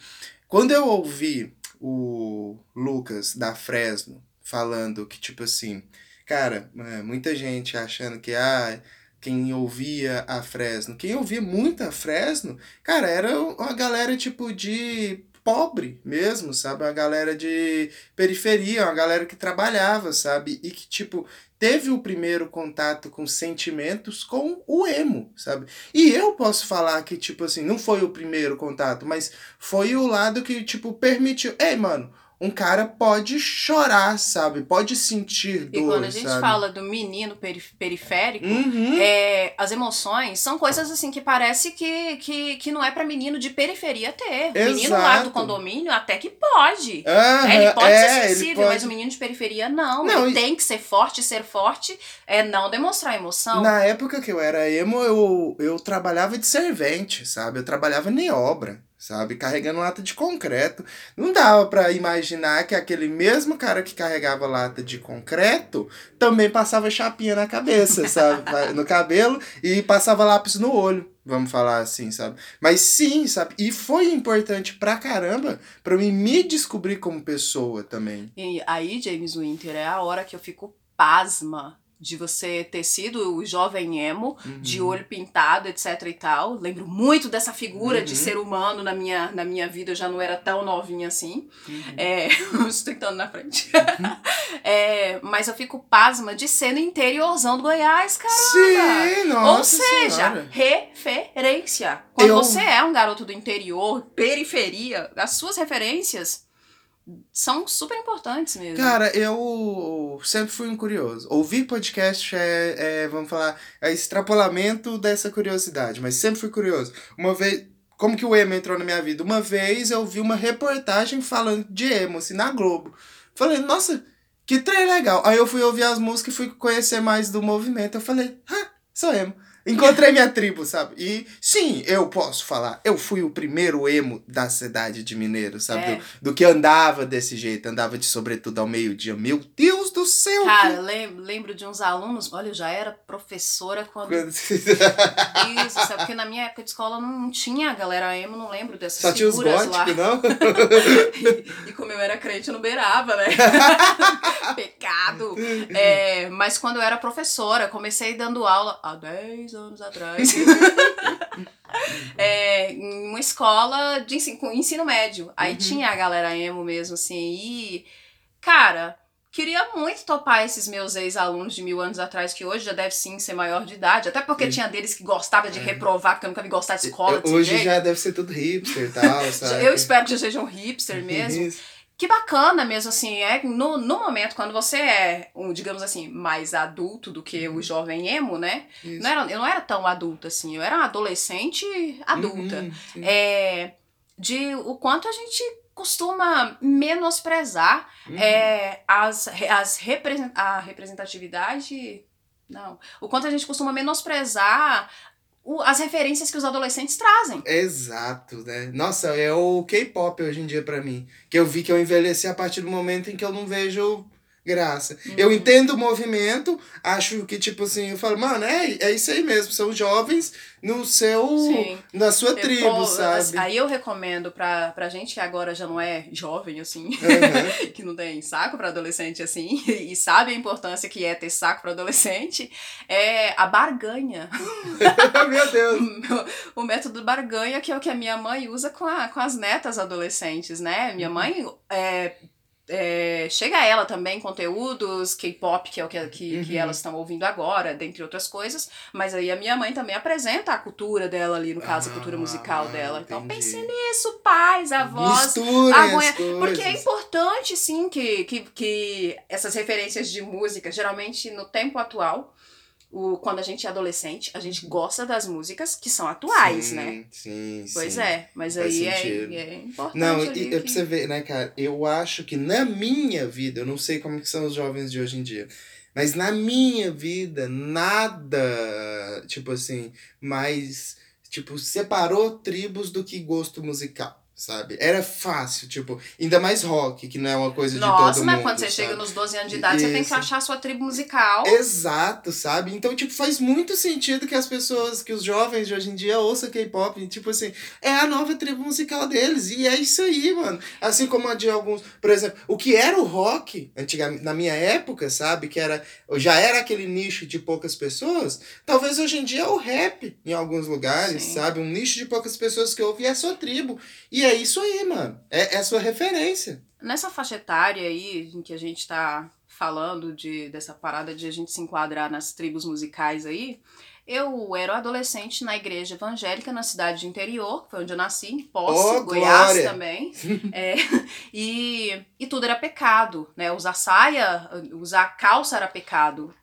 Quando eu ouvi o Lucas da Fresno falando que, tipo assim, cara, é, muita gente achando que, ah, quem ouvia a Fresno. Quem ouvia muito a Fresno, cara, era uma galera tipo de pobre mesmo, sabe? Uma galera de periferia, uma galera que trabalhava, sabe? E que, tipo, teve o primeiro contato com sentimentos com o emo, sabe? E eu posso falar que, tipo assim, não foi o primeiro contato, mas foi o lado que, tipo, permitiu. Ei, mano, um cara pode chorar, sabe? Pode sentir dor, E quando a gente sabe? fala do menino perif- periférico, Uhum. é, as emoções são coisas assim que parece que, que, que não é pra menino de periferia ter. O menino lá Exato. do condomínio até que pode. É, ele pode é, ser sensível, pode- mas o menino de periferia não. Não, ele e- tem que ser forte, ser forte é não demonstrar emoção. Na época que eu era emo, eu, eu trabalhava de servente, sabe? Eu trabalhava em obra, sabe? Carregando lata de concreto. Não dava pra imaginar que aquele mesmo cara que carregava lata de concreto também passava chapinha na cabeça, sabe? no cabelo e passava lápis no olho. Vamos falar assim, sabe? Mas sim, sabe? E foi importante pra caramba pra mim me descobrir como pessoa também. E aí, James Winter, é a hora que eu fico pasma de você ter sido o jovem emo, de Uhum. olho pintado, etc e tal. Lembro muito dessa figura de Uhum. ser humano na minha, na minha vida, eu já não era tão novinha assim. Uhum. É, estou tentando na frente. É, mas eu fico pasma de ser no interiorzão do Goiás, cara. Sim, nossa Ou seja, senhora. referência. Quando Eu- você é um garoto do interior, periferia, as suas referências são super importantes mesmo. Cara, eu sempre fui um curioso. Ouvir podcast é, é, vamos falar, é extrapolamento dessa curiosidade, mas sempre fui curioso. Uma vez, como que o emo entrou na minha vida? Uma vez eu vi uma reportagem falando de emo, assim, na Globo. Falei, nossa, que trem legal. Aí eu fui ouvir as músicas e fui conhecer mais do movimento. Eu falei, ah, sou emo. Encontrei minha tribo, sabe? E sim, eu posso falar. Eu fui o primeiro emo da cidade de Mineiro, sabe? É. Do, do que andava desse jeito, andava de sobretudo ao meio-dia. Meu Deus do céu! Cara, lem- lembro de uns alunos, olha, eu já era professora quando. Isso, sabe? Porque na minha época de escola não tinha a galera emo, não lembro dessas Só tinha os figuras lá. góticos, não? E, e como eu era crente, eu não beirava, né? Pecado. É, mas quando eu era professora, comecei dando aula há 10 anos atrás. é, em uma escola de ensino, com ensino médio. Aí Uhum. tinha a galera emo mesmo, assim. E, cara, queria muito topar esses meus ex-alunos de mil anos atrás, que hoje já deve sim ser maior de idade. Até porque tinha deles que gostava de É. reprovar, porque eu nunca vi gostar de escola. Eu- Hoje jeito. já deve ser tudo hipster e tal, sabe? Eu espero que já sejam hipster mesmo. Isso. Que bacana mesmo, assim, é no, no momento, quando você é, um, digamos assim, mais adulto do que o jovem emo, né? Isso. Não era, eu não era tão adulta, assim, eu era uma adolescente adulta. Uhum. É, de o quanto a gente costuma menosprezar Uhum. é, as, as represen- a representatividade. Não. O quanto a gente costuma menosprezar o- as referências que os adolescentes trazem. Exato, né? Nossa, é o K-pop hoje em dia pra mim. Que eu vi que eu envelheci a partir do momento em que eu não vejo graça. Eu Uhum. entendo o movimento, acho que, tipo assim, eu falo, mano, é, é isso aí mesmo. São jovens no seu. Sim. na sua Eu- tribo, ou, sabe? Aí eu recomendo pra, pra gente que agora já não é jovem, assim, Aham. que não tem saco pra adolescente, assim, e sabe a importância que é ter saco pra adolescente, é a barganha. Meu Deus. o método barganha, que é o que a minha mãe usa com, a, com as netas adolescentes, né? Minha Uhum. mã é, é, chega a ela também conteúdos K-pop, que é o que, que, que Uhum. elas estão ouvindo agora, dentre outras coisas, mas aí a minha mãe também apresenta a cultura dela ali, no caso, a cultura musical Ah, dela. Então pense nisso, pais, avós, coisas. porque é importante, sim, que, que, que essas referências de música, geralmente no tempo atual, o, quando a gente é adolescente, a gente gosta das músicas que são atuais, Sim, né? Sim, Pois sim. é, mas Faz aí é, é importante. Não, e, é pra você ver, né, cara? Eu acho que na minha vida, eu não sei como que são os jovens de hoje em dia, mas na minha vida, nada, tipo assim, mais, tipo, separou tribos do que gosto musical. Sabe? Era fácil, tipo, ainda mais rock, que não é uma coisa de Nossa, todo mundo. mas quando você sabe? chega nos 12 anos de idade, você tem que Isso. achar a sua tribo musical. Exato, sabe? Então, tipo, faz muito sentido que as pessoas, que os jovens de hoje em dia ouçam K-pop. Tipo assim, é a nova tribo musical deles. E é isso aí, mano. Assim como a de alguns. Por exemplo, o que era o rock, antigamente, na minha época, sabe? Que era. Já era aquele nicho de poucas pessoas. Talvez hoje em dia é o rap em alguns lugares, Sim. sabe? Um nicho de poucas pessoas que ouvem é a sua tribo. E é isso aí, mano. É, é a sua referência. Nessa faixa etária aí, em que a gente tá falando de, dessa parada de a gente se enquadrar nas tribos musicais aí, eu era adolescente na igreja evangélica na cidade de interior, que foi onde eu nasci, em Posse, Oh, Goiás glória! também. É, e, e tudo era pecado, né? Usar saia, usar calça era pecado.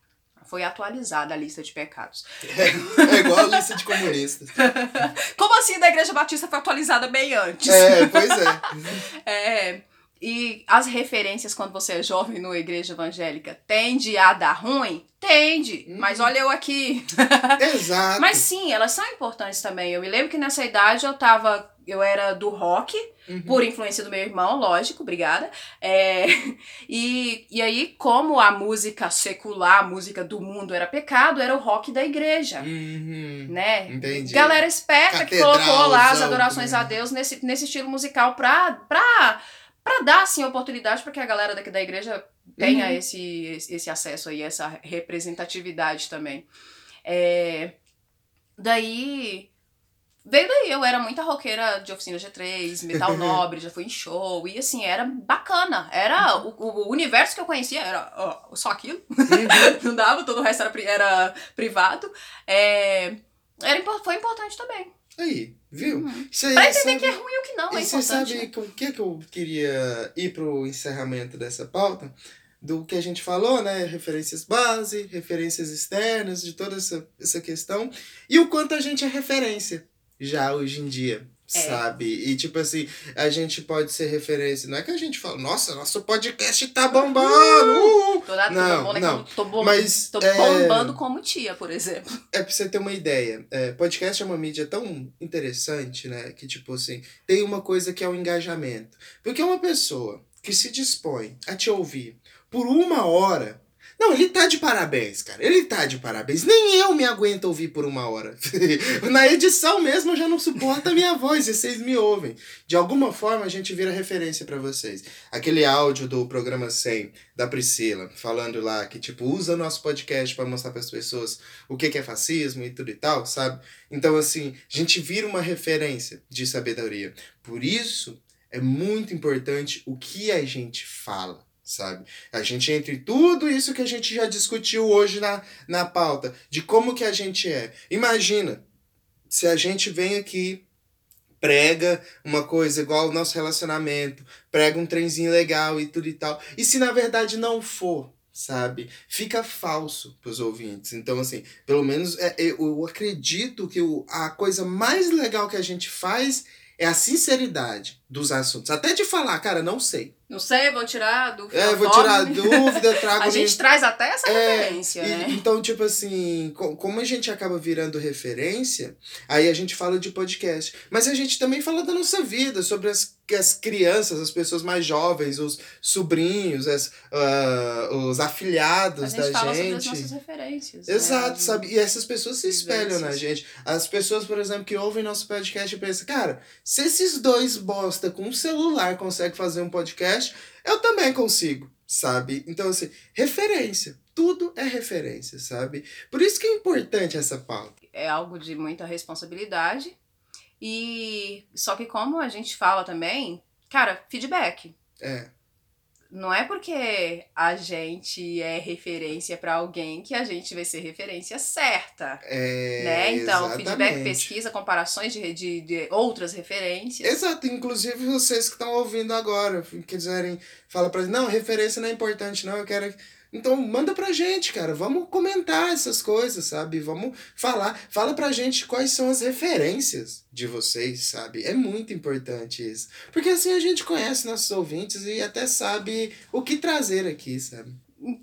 Foi atualizada a lista de pecados. É, é igual a lista de comunistas. Como assim da Igreja Batista foi atualizada bem antes? É, pois é. É, e as referências quando você é jovem numa igreja evangélica tende a dar ruim? Tende. Uhum. Mas olha eu aqui. Exato. Mas sim, elas são importantes também. Eu me lembro que nessa idade eu tava. Eu era do rock, Uhum. por influência do meu irmão, lógico, obrigada. É, e, e aí, como a música secular, a música do mundo era pecado, era o rock da igreja. Uhum. Né? Entendi. Galera esperta que colocou lá as adorações né? a Deus nesse, nesse estilo musical pra, pra, pra dar, assim, oportunidade pra que a galera daqui da igreja tenha Uhum. esse, esse esse acesso aí, essa representatividade também. É, daí... Veio daí, eu era muita roqueira de oficina G3, metal nobre, já fui em show, e assim, era bacana. Era, o, o universo que eu conhecia era ó, só aquilo, Uhum. não dava, todo o resto era, era privado. É, era, foi importante também. Aí, viu? Uhum. Isso aí, Pra entender sabe- que é ruim e o que não, é E você importante. sabe né? com o que, que eu queria ir pro encerramento dessa pauta? Do que a gente falou, né? Referências base, referências externas, de toda essa, essa questão. E o quanto a gente é referência já hoje em dia. É. Sabe? E tipo assim, a gente pode ser referência. Não é que a gente fala, nossa, nosso podcast tá bombando! uhul!" Tô, Não, bombando, não. Tô, Mas, tô é- bombando como tia, por exemplo. É pra você ter uma ideia. É, podcast é uma mídia tão interessante, né? Que, tipo assim, tem uma coisa que é o engajamento. Porque uma pessoa que se dispõe a te ouvir por uma hora. Não, ele tá de parabéns, cara. Ele tá de parabéns. Nem eu me aguento ouvir por uma hora. Na edição mesmo eu já não suporto a minha voz e vocês me ouvem. De alguma forma a gente vira referência pra vocês. Aquele áudio do programa 100 da Priscila, falando lá que, tipo, usa nosso podcast pra mostrar pras pessoas o que que é fascismo e tudo e tal, sabe? Então, assim, a gente vira uma referência de sabedoria. Por isso, é muito importante o que a gente fala, sabe? A gente, entre tudo isso que a gente já discutiu hoje na, na pauta, de como que a gente é. Imagina se a gente vem aqui, prega uma coisa igual o nosso relacionamento, prega um trenzinho legal e tudo e tal. E se na verdade não for, sabe? Fica falso pros ouvintes. Então, assim, pelo menos é, eu, eu acredito que o, a coisa mais legal que a gente faz é a sinceridade dos assuntos. Até de falar, cara, não sei. Não sei, vou tirar do É, vou tirar dúvida, trago. A gente traz até essa É, referência, E- né? Então, tipo assim, co- como a gente acaba virando referência, aí a gente fala de podcast. Mas a gente também fala da nossa vida, sobre as, as crianças, as pessoas mais jovens, os sobrinhos, as, ah, os afilhados gente da fala sobre as gente. nossas referências. né? Exato, sabe? E essas pessoas se espelham na gente. As pessoas, por exemplo, que ouvem nosso podcast e pensam, cara, se esses dois bosta com um celular conseguem fazer um podcast, eu também consigo, sabe? Então, assim, referência. Tudo é referência, sabe? Por isso que é importante essa pauta. é algo de muita responsabilidade. E só que como a gente fala também, cara, feedback. É. Não é porque a gente é referência pra alguém que a gente vai ser referência certa, É. né? Então, feedback, exatamente. pesquisa, comparações de, de, de outras referências. Exato, inclusive vocês que estão ouvindo agora, quiserem falar pra gente, não, referência não é importante, não, eu quero. Então manda pra gente, cara. Vamos comentar essas coisas, sabe? Vamos falar. Fala pra gente quais são as referências de vocês, sabe? É muito importante isso. Porque assim a gente conhece nossos ouvintes e até sabe o que trazer aqui, sabe?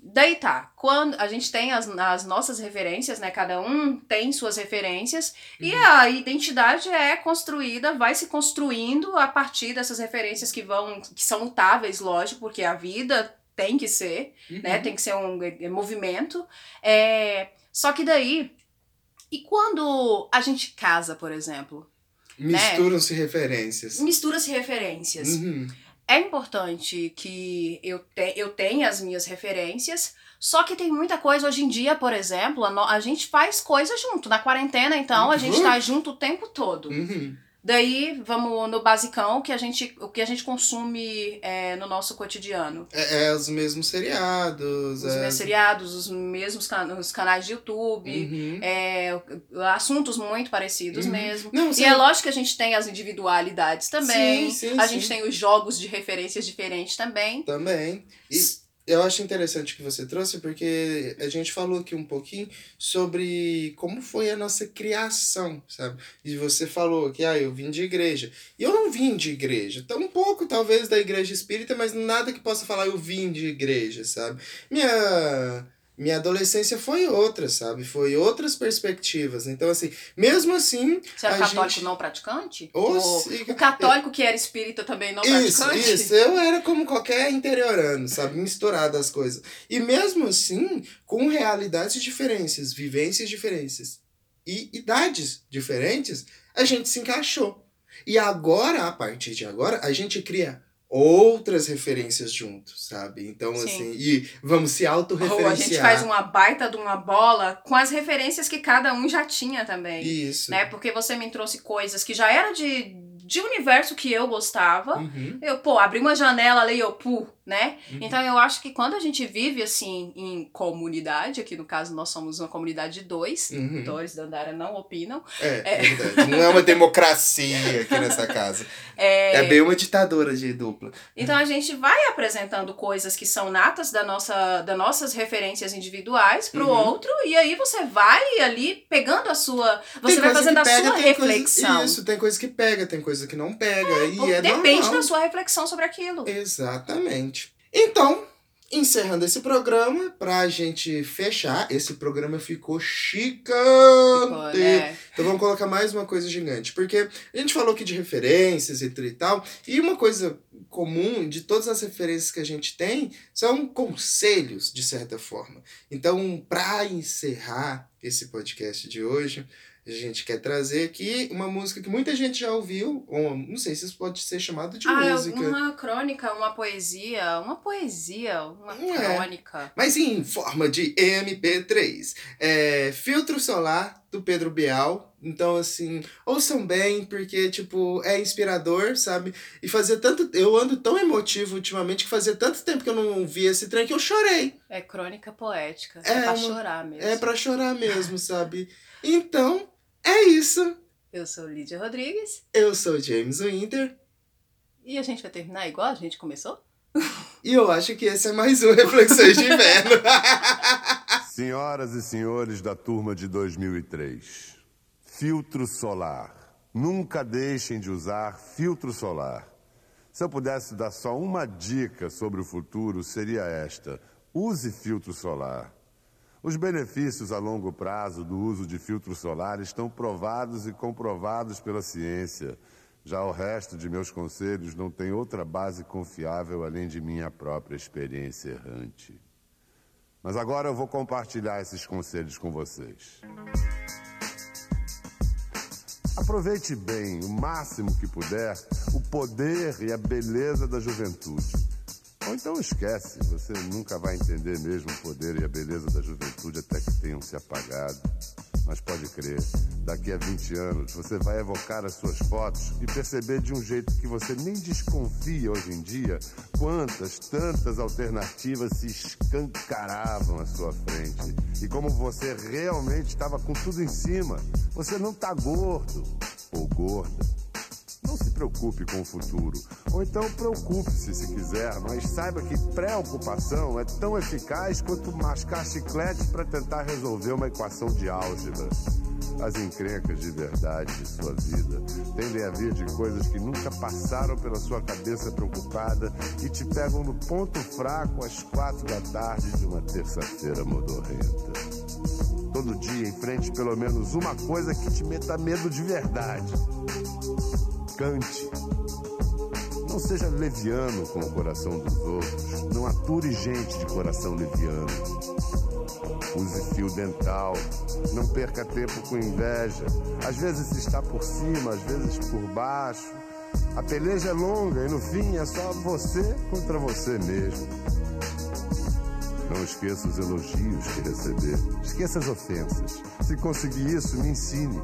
Daí tá, quando a gente tem as, as nossas referências, né? Cada um tem suas referências, uhum. e a identidade é construída, vai se construindo a partir dessas referências que vão, que são mutáveis, lógico, porque a vida tem que ser, né, uhum. né? Tem que ser um é, é, movimento. É, só que daí, e quando a gente casa, por exemplo? Né? Misturam-se né? referências. Mistura-se referências. Uhum. É importante que eu, te, eu tenha as minhas referências, só que tem muita coisa hoje em dia, por exemplo, a, a gente faz coisa junto. Na quarentena, então, a gente tá junto o tempo todo. Uhum. Daí, vamos no basicão, que a gente, o que a gente consome é, no nosso cotidiano. É, é os mesmos seriados. Os é... mesmos seriados, os mesmos can os canais de YouTube, uhum. é, assuntos muito parecidos uhum. mesmo. Não, e é lógico que a gente tem as individualidades também. Sim, sim, a sim. gente tem os jogos de referências diferentes também. Também. E eu acho interessante que você trouxe, porque a gente falou aqui um pouquinho sobre como foi a nossa criação, sabe? E você falou que, ah, eu vim de igreja. E eu não vim de igreja. Tão pouco, talvez, da igreja espírita, mas nada que possa falar eu vim de igreja, sabe? Minha minha adolescência foi outra, sabe? Foi outras perspectivas. Então, assim, mesmo assim. Você era católico gente... não praticante? Oh, o, o católico que era espírita também não isso, praticante? Isso, eu era como qualquer interiorano, sabe? Misturado as coisas. E mesmo assim, com realidades diferentes, vivências diferentes e idades diferentes, a gente se encaixou. E agora, a partir de agora, a gente cria outras referências juntos, sabe? Então, Sim. assim, e vamos se autorreferenciar. Ou a gente faz uma baita de uma bola com as referências que cada um já tinha também. Isso. Né? Porque você me trouxe coisas que já era de de universo que eu gostava. Uhum. Eu, pô, abri uma janela ali, eu, pu, né? Uhum. Então eu acho que quando a gente vive assim em comunidade, aqui no caso nós somos uma comunidade de dois, uhum. Doris da Andara não opinam. É, é, verdade. Não é uma democracia aqui nessa casa. É... é bem uma ditadura de dupla. Então a gente vai apresentando coisas que são natas da nossa, das nossas referências individuais pro uhum. outro, e aí você vai ali pegando a sua. Você tem vai fazendo a pega, sua reflexão. Coisa, isso, tem coisa que pega, tem coisa coisa que não pega. É, e é depende normal. da sua reflexão sobre aquilo. Exatamente. Então, encerrando esse programa, pra gente fechar, esse programa ficou chicante. Ficou, né? Então vamos colocar mais uma coisa gigante. Porque a gente falou aqui de referências e tal, e uma coisa comum de todas as referências que a gente tem são conselhos, de certa forma. Então, para encerrar esse podcast de hoje, a gente quer trazer aqui uma música que muita gente já ouviu, ou não sei se isso pode ser chamado de ah, música. Uma crônica, uma poesia, uma poesia, uma é, crônica. Mas em forma de MP3. É, Filtro Solar, do Pedro Bial. Então, assim, ouçam bem, porque, tipo, é inspirador, sabe? E fazia tanto. Eu ando tão emotivo ultimamente que fazia tanto tempo que eu não via esse trem que eu chorei. É crônica poética. É, é pra uma, chorar mesmo. É pra chorar mesmo, sabe? Então, é isso. Eu sou Lídia Rodrigues. Eu sou James Winter. E a gente vai terminar igual a gente começou? E eu acho que esse é mais um Reflexões de Inverno. Senhoras e senhores da turma de 2003, filtro solar. Nunca deixem de usar filtro solar. Se eu pudesse dar só uma dica sobre o futuro, seria esta: use filtro solar. Os benefícios a longo prazo do uso de filtro solar estão provados e comprovados pela ciência. Já o resto de meus conselhos não tem outra base confiável além de minha própria experiência errante. Mas agora eu vou compartilhar esses conselhos com vocês. Aproveite bem, o máximo que puder, o poder e a beleza da juventude. Então esquece, você nunca vai entender mesmo o poder e a beleza da juventude até que tenham se apagado. Mas pode crer, daqui a 20 anos você vai evocar as suas fotos e perceber de um jeito que você nem desconfia hoje em dia quantas, tantas alternativas se escancaravam à sua frente. E como você realmente estava com tudo em cima. Você não está gordo ou gorda preocupe com o futuro. Ou então preocupe-se se quiser, mas saiba que preocupação é tão eficaz quanto mascar chiclete para tentar resolver uma equação de álgebra. As encrencas de verdade de sua vida tendem a vir de coisas que nunca passaram pela sua cabeça preocupada e te pegam no ponto fraco às quatro da tarde de uma terça-feira modorrenta. Todo dia enfrente pelo menos uma coisa que te meta medo de verdade. Não seja leviano com o coração dos outros. Não ature gente de coração leviano. Use fio dental. Não perca tempo com inveja. Às vezes está por cima, às vezes por baixo. A peleja é longa e no fim é só você contra você mesmo. Não esqueça os elogios que receber. Esqueça as ofensas. Se conseguir isso, me ensine.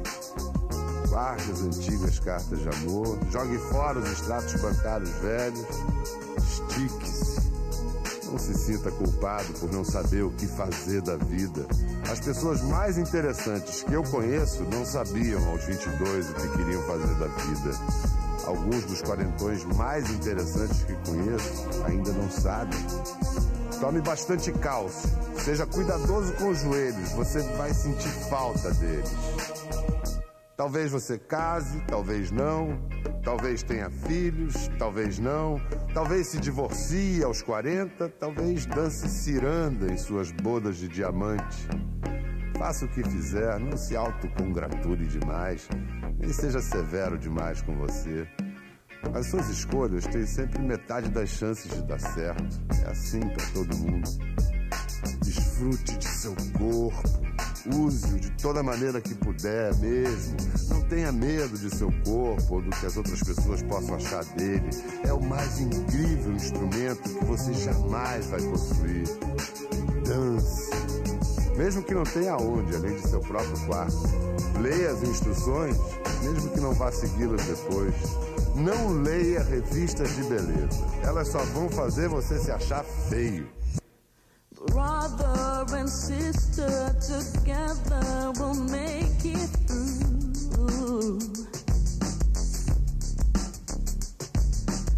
Guarde as antigas cartas de amor. Jogue fora os extratos bancários velhos. Estique-se. Não se sinta culpado por não saber o que fazer da vida. As pessoas mais interessantes que eu conheço não sabiam aos 22 o que queriam fazer da vida. Alguns dos quarentões mais interessantes que conheço ainda não sabem. Tome bastante cálcio. Seja cuidadoso com os joelhos, você vai sentir falta deles. Talvez você case, talvez não. Talvez tenha filhos, talvez não. Talvez se divorcie aos 40, talvez dance ciranda em suas bodas de diamante. Faça o que fizer, não se autocongratule demais, nem seja severo demais com você. As suas escolhas têm sempre metade das chances de dar certo. É assim para todo mundo. Desfrute de seu corpo. Use-o de toda maneira que puder mesmo. Não tenha medo de seu corpo ou do que as outras pessoas possam achar dele. É o mais incrível instrumento que você jamais vai possuir. Dance. Mesmo que não tenha onde, além de seu próprio quarto. Leia as instruções, mesmo que não vá segui-las depois. Não leia revistas de beleza. Elas só vão fazer você se achar feio. Brother and sister together will make it through.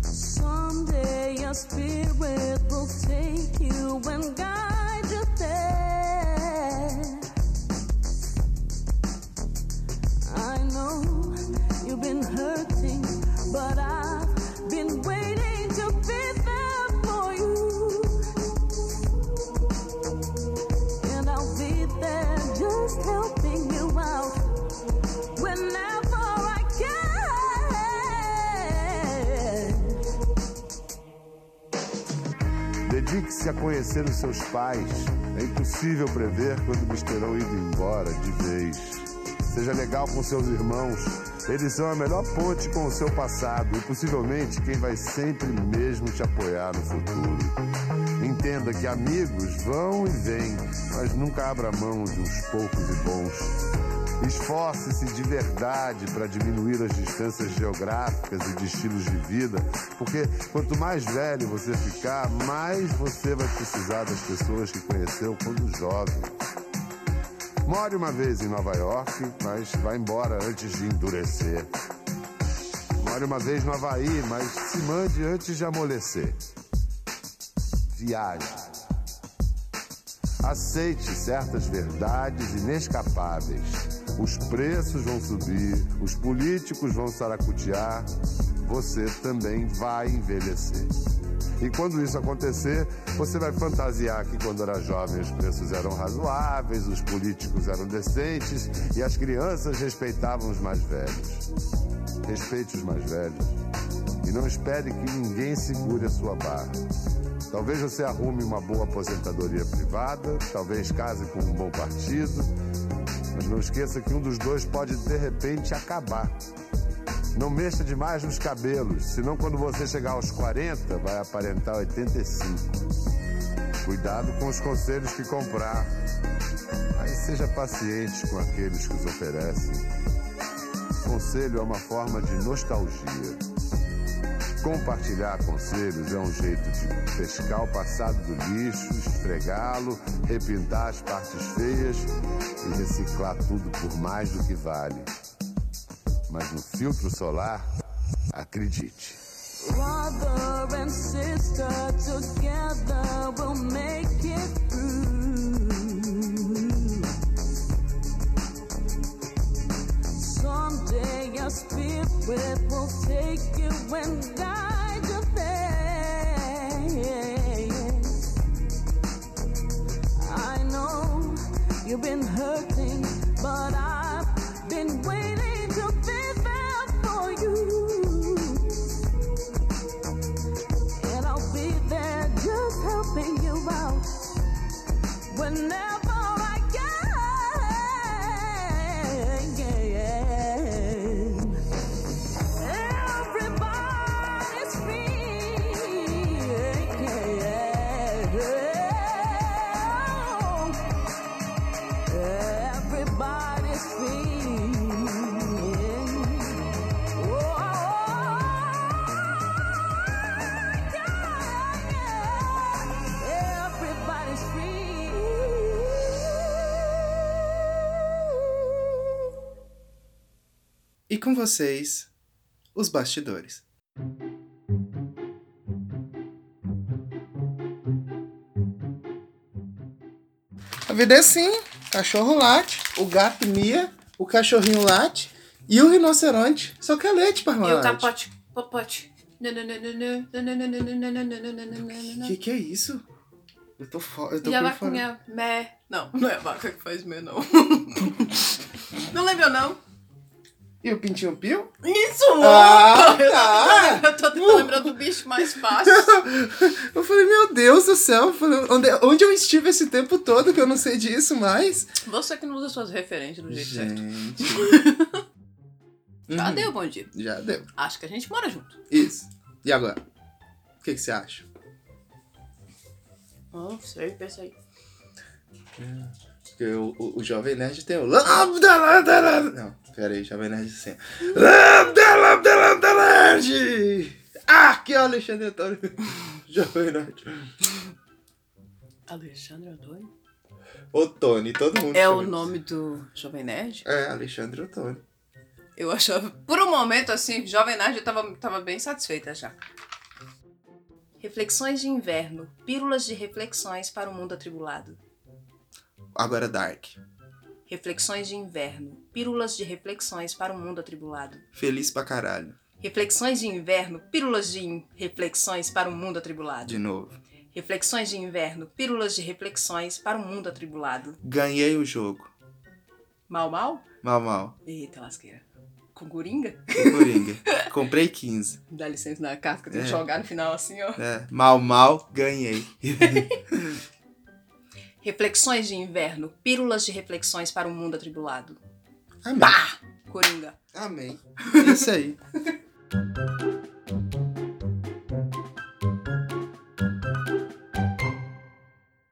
Someday your spirit will take you and guide you there. I know you've been hurting, but I've Dedique-se a conhecer os seus pais. É impossível prever quando eles terão ido embora de vez. Seja legal com seus irmãos. Eles são a melhor ponte com o seu passado e possivelmente quem vai sempre mesmo te apoiar no futuro. Entenda que amigos vão e vêm, mas nunca abra mão de uns poucos e bons. Esforce-se de verdade para diminuir as distâncias geográficas e de estilos de vida, porque quanto mais velho você ficar, mais você vai precisar das pessoas que conheceu quando jovem. More uma vez em Nova York, mas vá embora antes de endurecer. More uma vez no Havaí, mas se mande antes de amolecer. Viaje. Aceite certas verdades inescapáveis. Os preços vão subir, os políticos vão saracutear, você também vai envelhecer. E quando isso acontecer, você vai fantasiar que quando era jovem os preços eram razoáveis, os políticos eram decentes e as crianças respeitavam os mais velhos. Respeite os mais velhos e não espere que ninguém segure a sua barra. Talvez você arrume uma boa aposentadoria privada, talvez case com um bom partido, mas não esqueça que um dos dois pode de repente acabar. Não mexa demais nos cabelos, senão quando você chegar aos 40 vai aparentar 85. Cuidado com os conselhos que comprar, mas seja paciente com aqueles que os oferecem. Conselho é uma forma de nostalgia. Compartilhar conselhos é um jeito de pescar o passado do lixo, esfregá-lo, repintar as partes feias e reciclar tudo por mais do que vale. Mas no filtro solar, acredite. Brother and sister together make a spirit that will take you and guide your. I know you've been hurting, but I com vocês, os bastidores. A vida é assim: cachorro late, o gato mia, o cachorrinho late e o rinoceronte só quer leite, E o capote. Popote. Que que é isso? Eu tô, fo eu tô E a vaquinha mé. Não, não é a vaca que faz mé, não. não lembra, não? E o pintinho pio? Isso! Ah, eu, tá. tô, eu tô tentando lembrar do bicho mais fácil. Eu falei, meu Deus do céu, onde, onde eu estive esse tempo todo que eu não sei disso mais? Você que não usa suas referências do jeito certo. Gente. Já Uhum. deu bom dia. Já deu. Acho que a gente mora junto. Isso. E agora? O que, que você acha? Não sei, pensa aí. Porque o, o, o Jovem Nerd tem o. Não, pera aí, Jovem Nerd assim. Lambda Lambda Lambda Nerd! Ah, aqui é o Alexandre Antônio. Jovem Nerd. Alexandre Antônio? O Tony, todo mundo. É o nome do Jovem Nerd? É, Alexandre Antônio. Eu achava, por um momento, assim, Jovem Nerd eu tava, tava bem satisfeita já. Reflexões de inverno. Pílulas de reflexões para o mundo atribulado. Agora Dark. Reflexões de inverno. Pílulas de reflexões para o mundo atribulado. Feliz pra caralho. Reflexões de inverno. Pílulas de in- reflexões para o mundo atribulado. De novo. Reflexões de inverno. Pílulas de reflexões para o mundo atribulado. Ganhei o jogo. Mal, mal? Mal, mal. Eita, lasqueira. Com coringa? O Coringa. Comprei 15. Dá licença na casca, tem que É. jogar no final assim, ó. É, mal, mal, ganhei. Reflexões de inverno. Pílulas de reflexões para o mundo atribulado. Amém. Pá! Coringa. Amém. É isso aí.